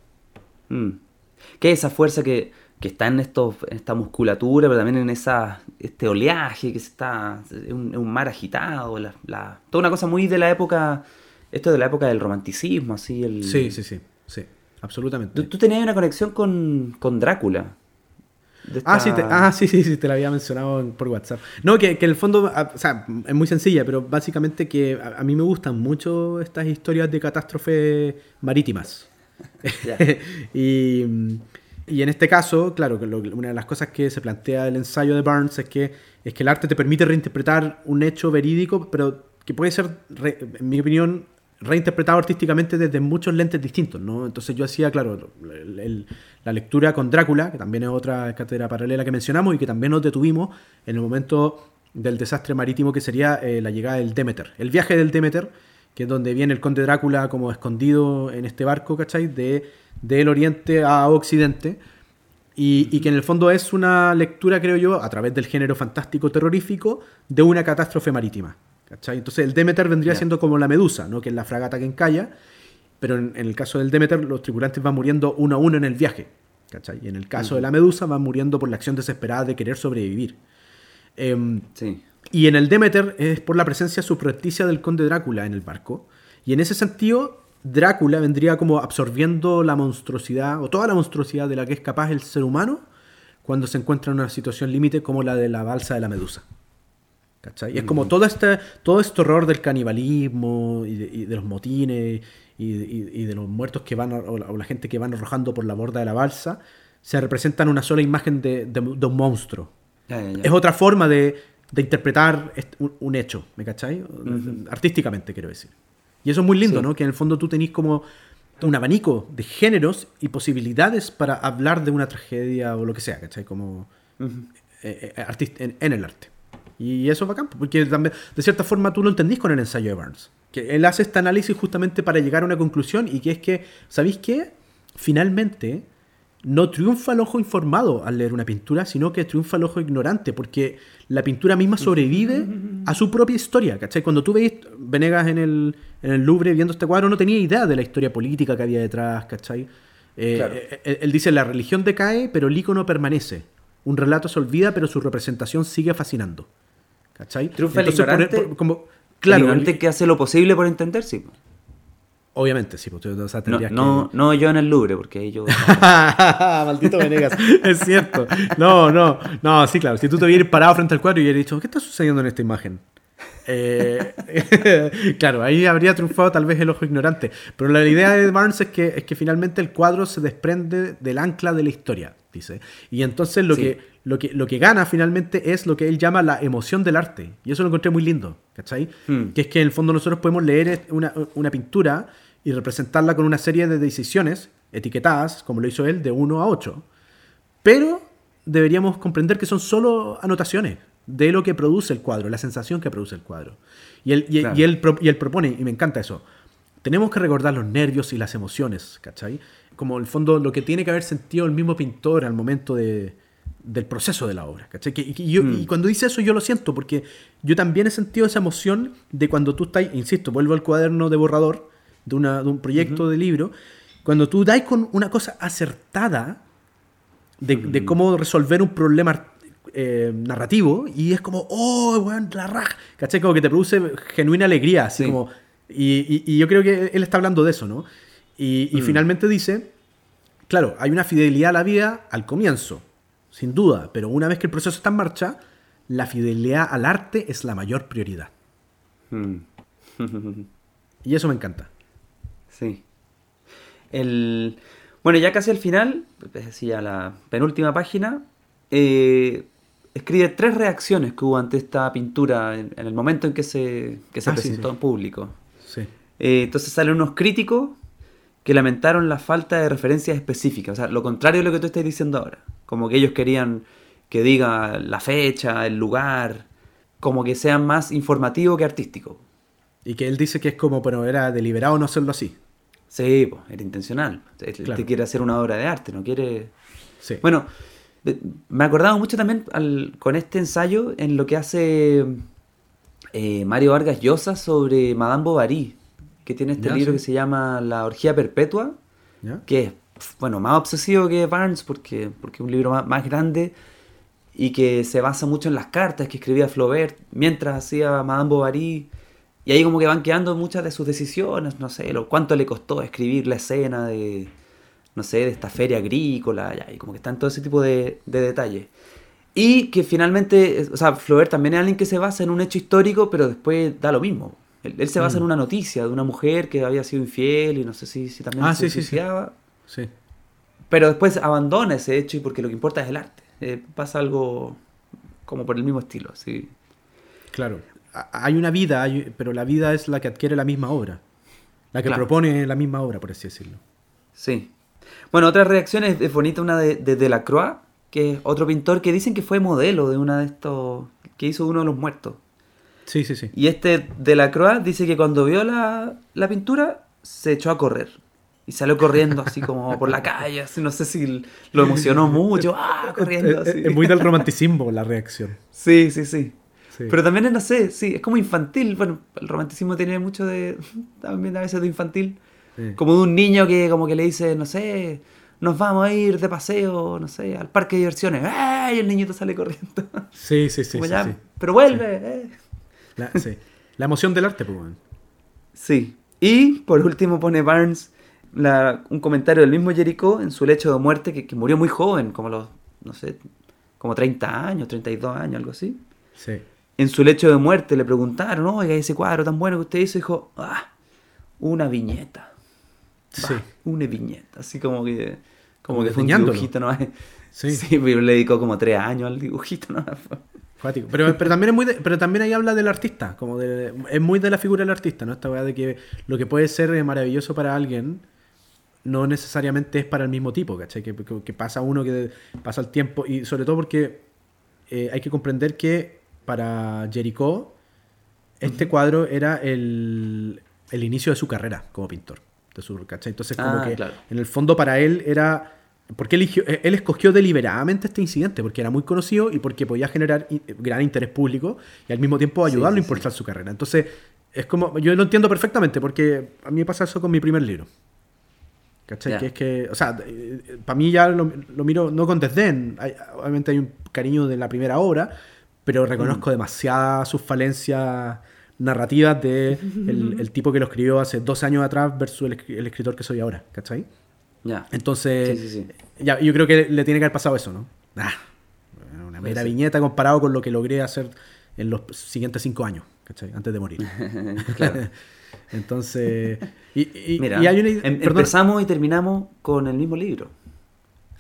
Mm. ¿Qué es esa fuerza que, que está en, estos, en esta musculatura, pero también en esa, este oleaje que se está, es un, mar agitado, la, la- toda una cosa muy de la época, esto de la época del romanticismo, así. El, Sí, sí, sí, sí, absolutamente. Tú, tú tenías una conexión con, con Drácula. Ah, sí, te, ah, sí, sí, sí, te la había mencionado en- por WhatsApp. No, que, que en el fondo, ah, o sea, es muy sencilla, pero básicamente que a, a mí me gustan mucho estas historias de catástrofes marítimas. Y, y en este caso, claro, que una de las cosas que se plantea el ensayo de Barnes es que, es que el arte te permite reinterpretar un hecho verídico, pero que puede ser, en mi opinión, reinterpretado artísticamente desde muchos lentes distintos, ¿no? Entonces yo hacía, claro, el- la lectura con Drácula, que también es otra cátedra paralela que mencionamos y que también nos detuvimos en el momento del desastre marítimo que sería eh, la llegada del Demeter. El viaje del Demeter, que es donde viene el conde Drácula como escondido en este barco, ¿cachai? De, del oriente a occidente. Y, y que en el fondo es una lectura, creo yo, a través del género fantástico terrorífico, de una catástrofe marítima. ¿cachai? Entonces el Demeter vendría siendo como la medusa, ¿no? que es la fragata que encalla, pero en, en el caso del Demeter los tripulantes van muriendo uno a uno en el viaje. ¿cachai? Y en el caso de la medusa van muriendo por la acción desesperada de querer sobrevivir. Em, Sí. Y en el Demeter es por la presencia subrepticia del conde Drácula en el barco. Y en ese sentido, Drácula vendría como absorbiendo la monstruosidad, o toda la monstruosidad de la que es capaz el ser humano, cuando se encuentra en una situación límite como la de la balsa de la medusa. ¿Cachai? Es como todo este, todo este horror del canibalismo y de, y de los motines y, y- y de los muertos que van, o la, o la gente que van arrojando por la borda de la balsa, se representa en una sola imagen de, de- de un monstruo. Ya, ya, ya. Es otra forma de, de interpretar un, hecho, ¿me cachai? Artísticamente, quiero decir. Y eso es muy lindo, Sí. ¿no? Que en el fondo tú tenés como un abanico de géneros y posibilidades para hablar de una tragedia o lo que sea, ¿cachai? Como eh, eh, artist- en, en el arte. Y eso es bacán, porque también, de cierta forma tú lo entendís con el ensayo de Barnes. Que él hace este análisis justamente para llegar a una conclusión y que es que, ¿sabéis qué? Finalmente, no triunfa el ojo informado al leer una pintura, sino que triunfa el ojo ignorante, porque la pintura misma sobrevive a su propia historia, ¿cachai? Cuando tú veis Venegas en el, en el Louvre viendo este cuadro, no tenía idea de la historia política que había detrás, ¿cachai? Eh, Claro. eh, él, él dice, la religión decae, pero el icono permanece. Un relato se olvida, pero su representación sigue fascinando. ¿Cachai? Triunfa el Entonces, ignorante. por- como, Claro, el ignorante que hace lo posible por entender, sí. po. Obviamente, sí. Pues, o sea, No, no, que... no yo en el Louvre, porque ahí yo... Maldito Venegas, es cierto. No, no, no, sí, claro. Si tú te hubieras parado frente al cuadro y hubieras dicho, ¿qué está sucediendo en esta imagen? Eh, claro, ahí habría triunfado tal vez el ojo ignorante. Pero la idea de Barnes es que, es que finalmente el cuadro se desprende del ancla de la historia, dice. Y entonces lo, Sí. que, lo, que, lo que gana finalmente es lo que él llama la emoción del arte. Y eso lo encontré muy lindo, ¿cachai? Hmm. Que es que en el fondo nosotros podemos leer una, una pintura y representarla con una serie de decisiones etiquetadas, como lo hizo él, de 1 a 8. Pero deberíamos comprender que son solo anotaciones de lo que produce el cuadro, la sensación que produce el cuadro. Y él, y, Claro. y él, pro- y él propone, y me encanta eso, tenemos que recordar los nervios y las emociones, ¿cachai? Como el fondo, lo que tiene que haber sentido el mismo pintor al momento de, del proceso de la obra, ¿cachai? Que- y, yo- Mm. y cuando dice eso yo lo siento, porque yo también he sentido esa emoción de cuando tú estás, insisto, vuelvo al cuaderno de borrador de, una, de un proyecto de libro, cuando tú dais con una cosa acertada, de, de cómo resolver un problema eh, narrativo y es como, oh, weón, la raja, ¿cachai? Como que te produce genuina alegría, así Sí. como... Y, y- y yo creo que él está hablando de eso, ¿no? Y, y Mm. finalmente dice, claro, hay una fidelidad a la vida al comienzo, sin duda, pero una vez que el proceso está en marcha, la fidelidad al arte es la mayor prioridad. Mm. Y eso me encanta. Sí. El... Bueno, ya casi al final, es decir, a la penúltima página, eh, escribe tres reacciones que hubo ante esta pintura en, en el momento en que se, que se Ah, presentó sí. en público. Sí. Eh, entonces salen unos críticos que lamentaron la falta de referencias específicas, o sea, lo contrario de lo que tú estás diciendo ahora, como que ellos querían que diga la fecha, el lugar, como que sean más informativo que artístico. Y que él dice que es como, pero era deliberado no hacerlo así. Sí, pues, era intencional. Él Claro. te quiere hacer una obra de arte, no quiere... Sí. Bueno, de- me acordaba mucho también al- con este ensayo en lo que hace eh, Mario Vargas Llosa sobre Madame Bovary, que tiene este libro sí. que se llama La orgía perpetua, que es, bueno, más obsesivo que Barnes porque, porque es un libro más, más grande y que se basa mucho en las cartas que escribía Flaubert mientras hacía Madame Bovary. Y ahí como que van quedando muchas de sus decisiones, no sé, lo, cuánto le costó escribir la escena de, no sé, de esta feria agrícola, ya, y como que están todo ese tipo de, de detalles. Y que finalmente, o sea, Flaubert también es alguien que se basa en un hecho histórico, pero después da lo mismo. Él, él se basa Mm. en una noticia de una mujer que había sido infiel y no sé si, si también Ah, se sí. suicidaba. Sí. Pero después abandona ese hecho y porque lo que importa es el arte. Eh, pasa algo como por el mismo estilo. Sí. Claro. Hay una vida, hay- pero la vida es la que adquiere la misma obra. La que Claro. propone la misma obra, por así decirlo. sí. Bueno, otra reacción es, bonita, una de, de Delacroix, que es otro pintor que dicen que fue modelo de una de estos, que hizo uno de los muertos. Sí, sí, sí. Y este Delacroix dice que cuando vio la, la pintura se echó a correr. Y salió corriendo así como por la calle, así, no sé si lo emocionó mucho, ¡ah! corriendo Es, así. es- es muy del romanticismo la reacción. Sí, sí, sí. Sí. Pero también es, no sé, sí, es como infantil. Bueno, el romanticismo tiene mucho de. También a veces de infantil. Sí. Como de un niño que como que le dice, no sé, nos vamos a ir de paseo, no sé, al parque de diversiones. ¡Ay! Y el niñito sale corriendo. Sí, sí, sí. Ya, sí. pero vuelve. eh". La. La emoción del arte, pues. Sí. Y por último pone Barnes la- un comentario del mismo Jericho en su lecho de muerte, que, que murió muy joven, como los, no sé, como 30 años, 32 años, algo así. Sí. En su lecho de muerte le preguntaron, oiga, ese cuadro tan bueno que usted hizo, dijo, ah, una viñeta. Sí. Bah, una viñeta. Así como que, como, Como que fue un dibujito, ¿no? Sí. Sí, pero le dedicó como tres años al dibujito, ¿no? Pero, pero también es muy de- pero también ahí habla del artista, como de, es muy de la figura del artista, ¿no? Esta weá de que lo que puede ser eh, maravilloso para alguien no necesariamente es para el mismo tipo, ¿cachai? Que, que- que pasa uno que pasa el tiempo y sobre todo porque eh, hay que comprender que para Jericho este cuadro era el, el inicio de su carrera como pintor, de su, ¿cachai? Entonces como Ah, que claro. en el fondo para él era porque eligió, eh, él escogió deliberadamente este incidente porque era muy conocido y porque podía generar i- gran interés público y al mismo tiempo ayudarlo sí, a impulsar su carrera. Entonces, es como, yo lo entiendo perfectamente porque a mí me pasa eso con mi primer libro. Que es que, o sea, para mí ya lo, lo miro no con desdén. Hay- obviamente hay un cariño de la primera obra, pero reconozco demasiadas sus falencias narrativas de el, el tipo que lo escribió hace dos años atrás versus el, el escritor que soy ahora. ¿Cachai? Ya. Entonces, Sí, sí, sí. ya, yo creo que le tiene que haber pasado eso, ¿no? Ah, una mera viñeta comparado con lo que logré hacer en los siguientes cinco años, ¿cachai? Antes de morir. Claro. Entonces, y, y- Mira, y hay una, em- empezamos y terminamos con el mismo libro.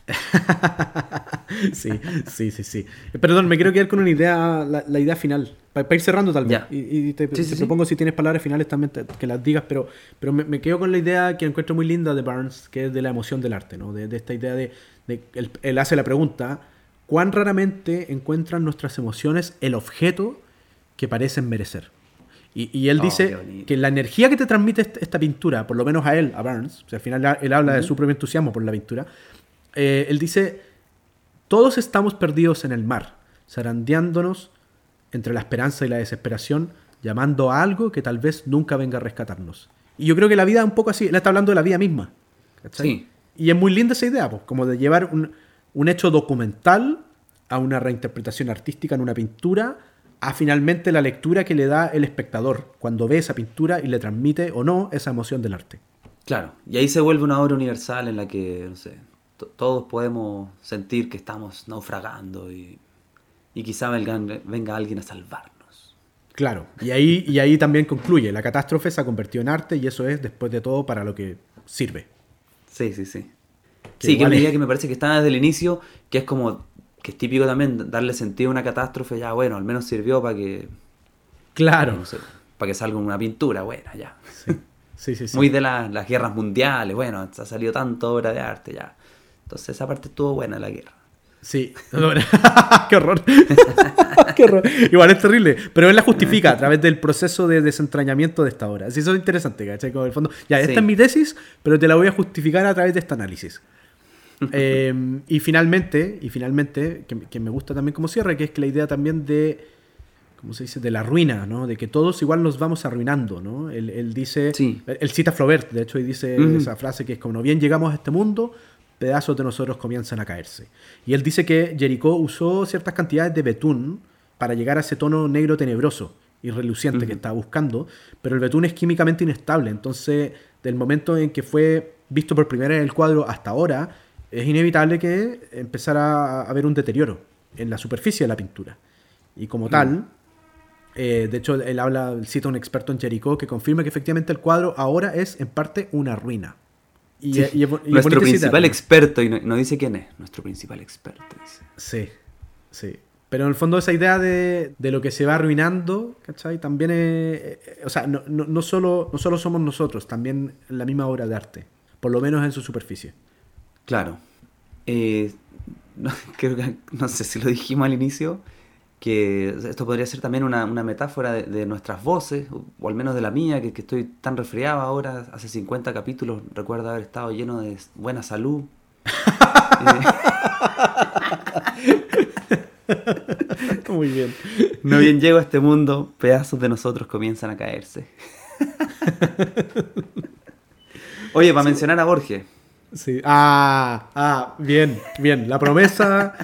sí, sí, sí, sí. Perdón, me quiero quedar con una idea, la, la idea final, para ir cerrando tal vez. Ya. Y, y te, Sí, te sí, sí. propongo si tienes palabras finales también te- que las digas, pero, pero me, me quedo con la idea que encuentro muy linda de Barnes, que es de la emoción del arte, ¿no? De, de esta idea de, de él, él hace la pregunta, ¿cuán raramente encuentran nuestras emociones el objeto que parecen merecer? Y, y él Oh, dice que la energía que te transmite est- esta pintura, por lo menos a él, a Barnes, o sea, al final él habla de su propio entusiasmo por la pintura, eh, él dice, todos estamos perdidos en el mar, zarandeándonos entre la esperanza y la desesperación, llamando a algo que tal vez nunca venga a rescatarnos. Y yo creo que la vida es un poco así, él está hablando de la vida misma. ¿cachai? Sí. Y es muy linda esa idea, pues, como de llevar un, un hecho documental a una reinterpretación artística en una pintura, a finalmente la lectura que le da el espectador cuando ve esa pintura y le transmite o no esa emoción del arte. Claro, y ahí se vuelve una obra universal en la que, no sé, todos podemos sentir que estamos naufragando y, y quizá venga, venga alguien a salvarnos. Claro, y ahí, y ahí también concluye, la catástrofe se ha convertido en arte y eso es, después de todo, para lo que sirve. Sí, sí, sí. Que sí, que es una idea que me parece que está desde el inicio, que es como, que es típico también darle sentido a una catástrofe, ya bueno, al menos sirvió para que, Claro. no sé, para que salga una pintura buena, ya. Sí, sí, sí. sí. Muy de la- las guerras mundiales, bueno, ha salido tanta obra de arte ya. Entonces esa parte estuvo buena la guerra. Sí. Qué horror. Qué horror. Igual es terrible. Pero él la justifica a través del proceso de desentrañamiento de esta obra. Así eso es interesante, ¿cachai? Como el fondo. Ya, esta Sí. es mi tesis, pero te la voy a justificar a través de este análisis. Eh, y finalmente, y finalmente, que, que me gusta también como cierre, que es que la idea también de. ¿Cómo se dice? De la ruina, ¿no? De que todos igual nos vamos arruinando, ¿no? Él, él dice. Sí. Él cita a Flaubert, de hecho, y dice esa frase que es como: no bien llegamos a este mundo, pedazos de nosotros comienzan a caerse. Y él dice que Jericó usó ciertas cantidades de betún para llegar a ese tono negro tenebroso y reluciente que estaba buscando, pero el betún es químicamente inestable, entonces del momento en que fue visto por primera vez el cuadro hasta ahora, es inevitable que empezara a haber un deterioro en la superficie de la pintura. Y como tal, eh, de hecho, él habla, cita a un experto en Jericó que confirma que efectivamente el cuadro ahora es en parte una ruina. Y, Sí, y es- y es nuestro principal experto, y no, no dice quién es, nuestro principal experto. dice. Sí, sí. Pero en el fondo esa idea de, de lo que se va arruinando, ¿cachai? También es... eh, o sea, no, no, no solo, no solo somos nosotros, también la misma obra de arte. Por lo menos en su superficie. Claro. Eh, no, creo que, no sé si lo dijimos al inicio, que esto podría ser también una, una metáfora de, de nuestras voces, o, o al menos de la mía, que, que estoy tan resfriado ahora, hace 50 capítulos, recuerdo haber estado lleno de buena salud. Muy bien. No bien llego a este mundo, pedazos de nosotros comienzan a caerse. Oye, para mencionar a Borges, Sí. Ah, ah, bien, bien. La promesa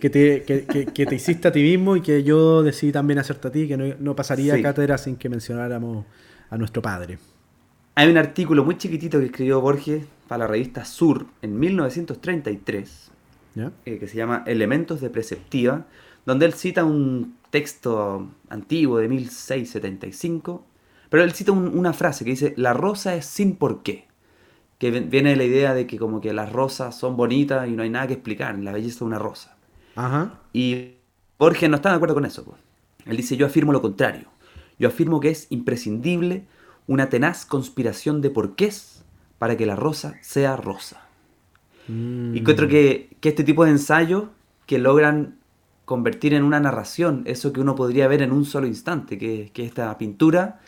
que te, que, que- que te hiciste a ti mismo y que yo decidí también hacerte a ti, que no, no pasaría Sí. cátedra sin que mencionáramos a nuestro padre. Hay un artículo muy chiquitito que escribió Borges para la revista Sur en 1933, eh, que se llama Elementos de Preceptiva, donde él cita un texto antiguo de 1675, pero él cita una frase que dice, la rosa es sin por qué, que viene de la idea de que como que las rosas son bonitas y no hay nada que explicar en la belleza de una rosa. Y Borges no está de acuerdo con eso. Pues. Él dice, yo afirmo lo contrario. Yo afirmo que es imprescindible una tenaz conspiración de porqués para que la rosa sea rosa. Y encuentro que, este tipo de ensayos que logran convertir en una narración eso que uno podría ver en un solo instante, que, que esta pintura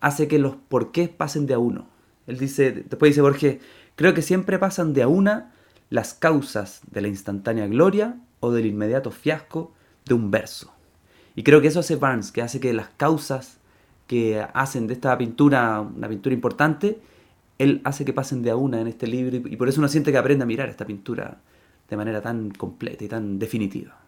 hace que los porqués pasen de a uno. Él dice, después dice Borges, creo que siempre pasan de a una las causas de la instantánea gloria o del inmediato fiasco de un verso. Y creo que eso hace Barnes, que hace que las causas que hacen de esta pintura una pintura importante, él hace que pasen de a una en este libro y por eso uno siente que aprende a mirar esta pintura de manera tan completa y tan definitiva.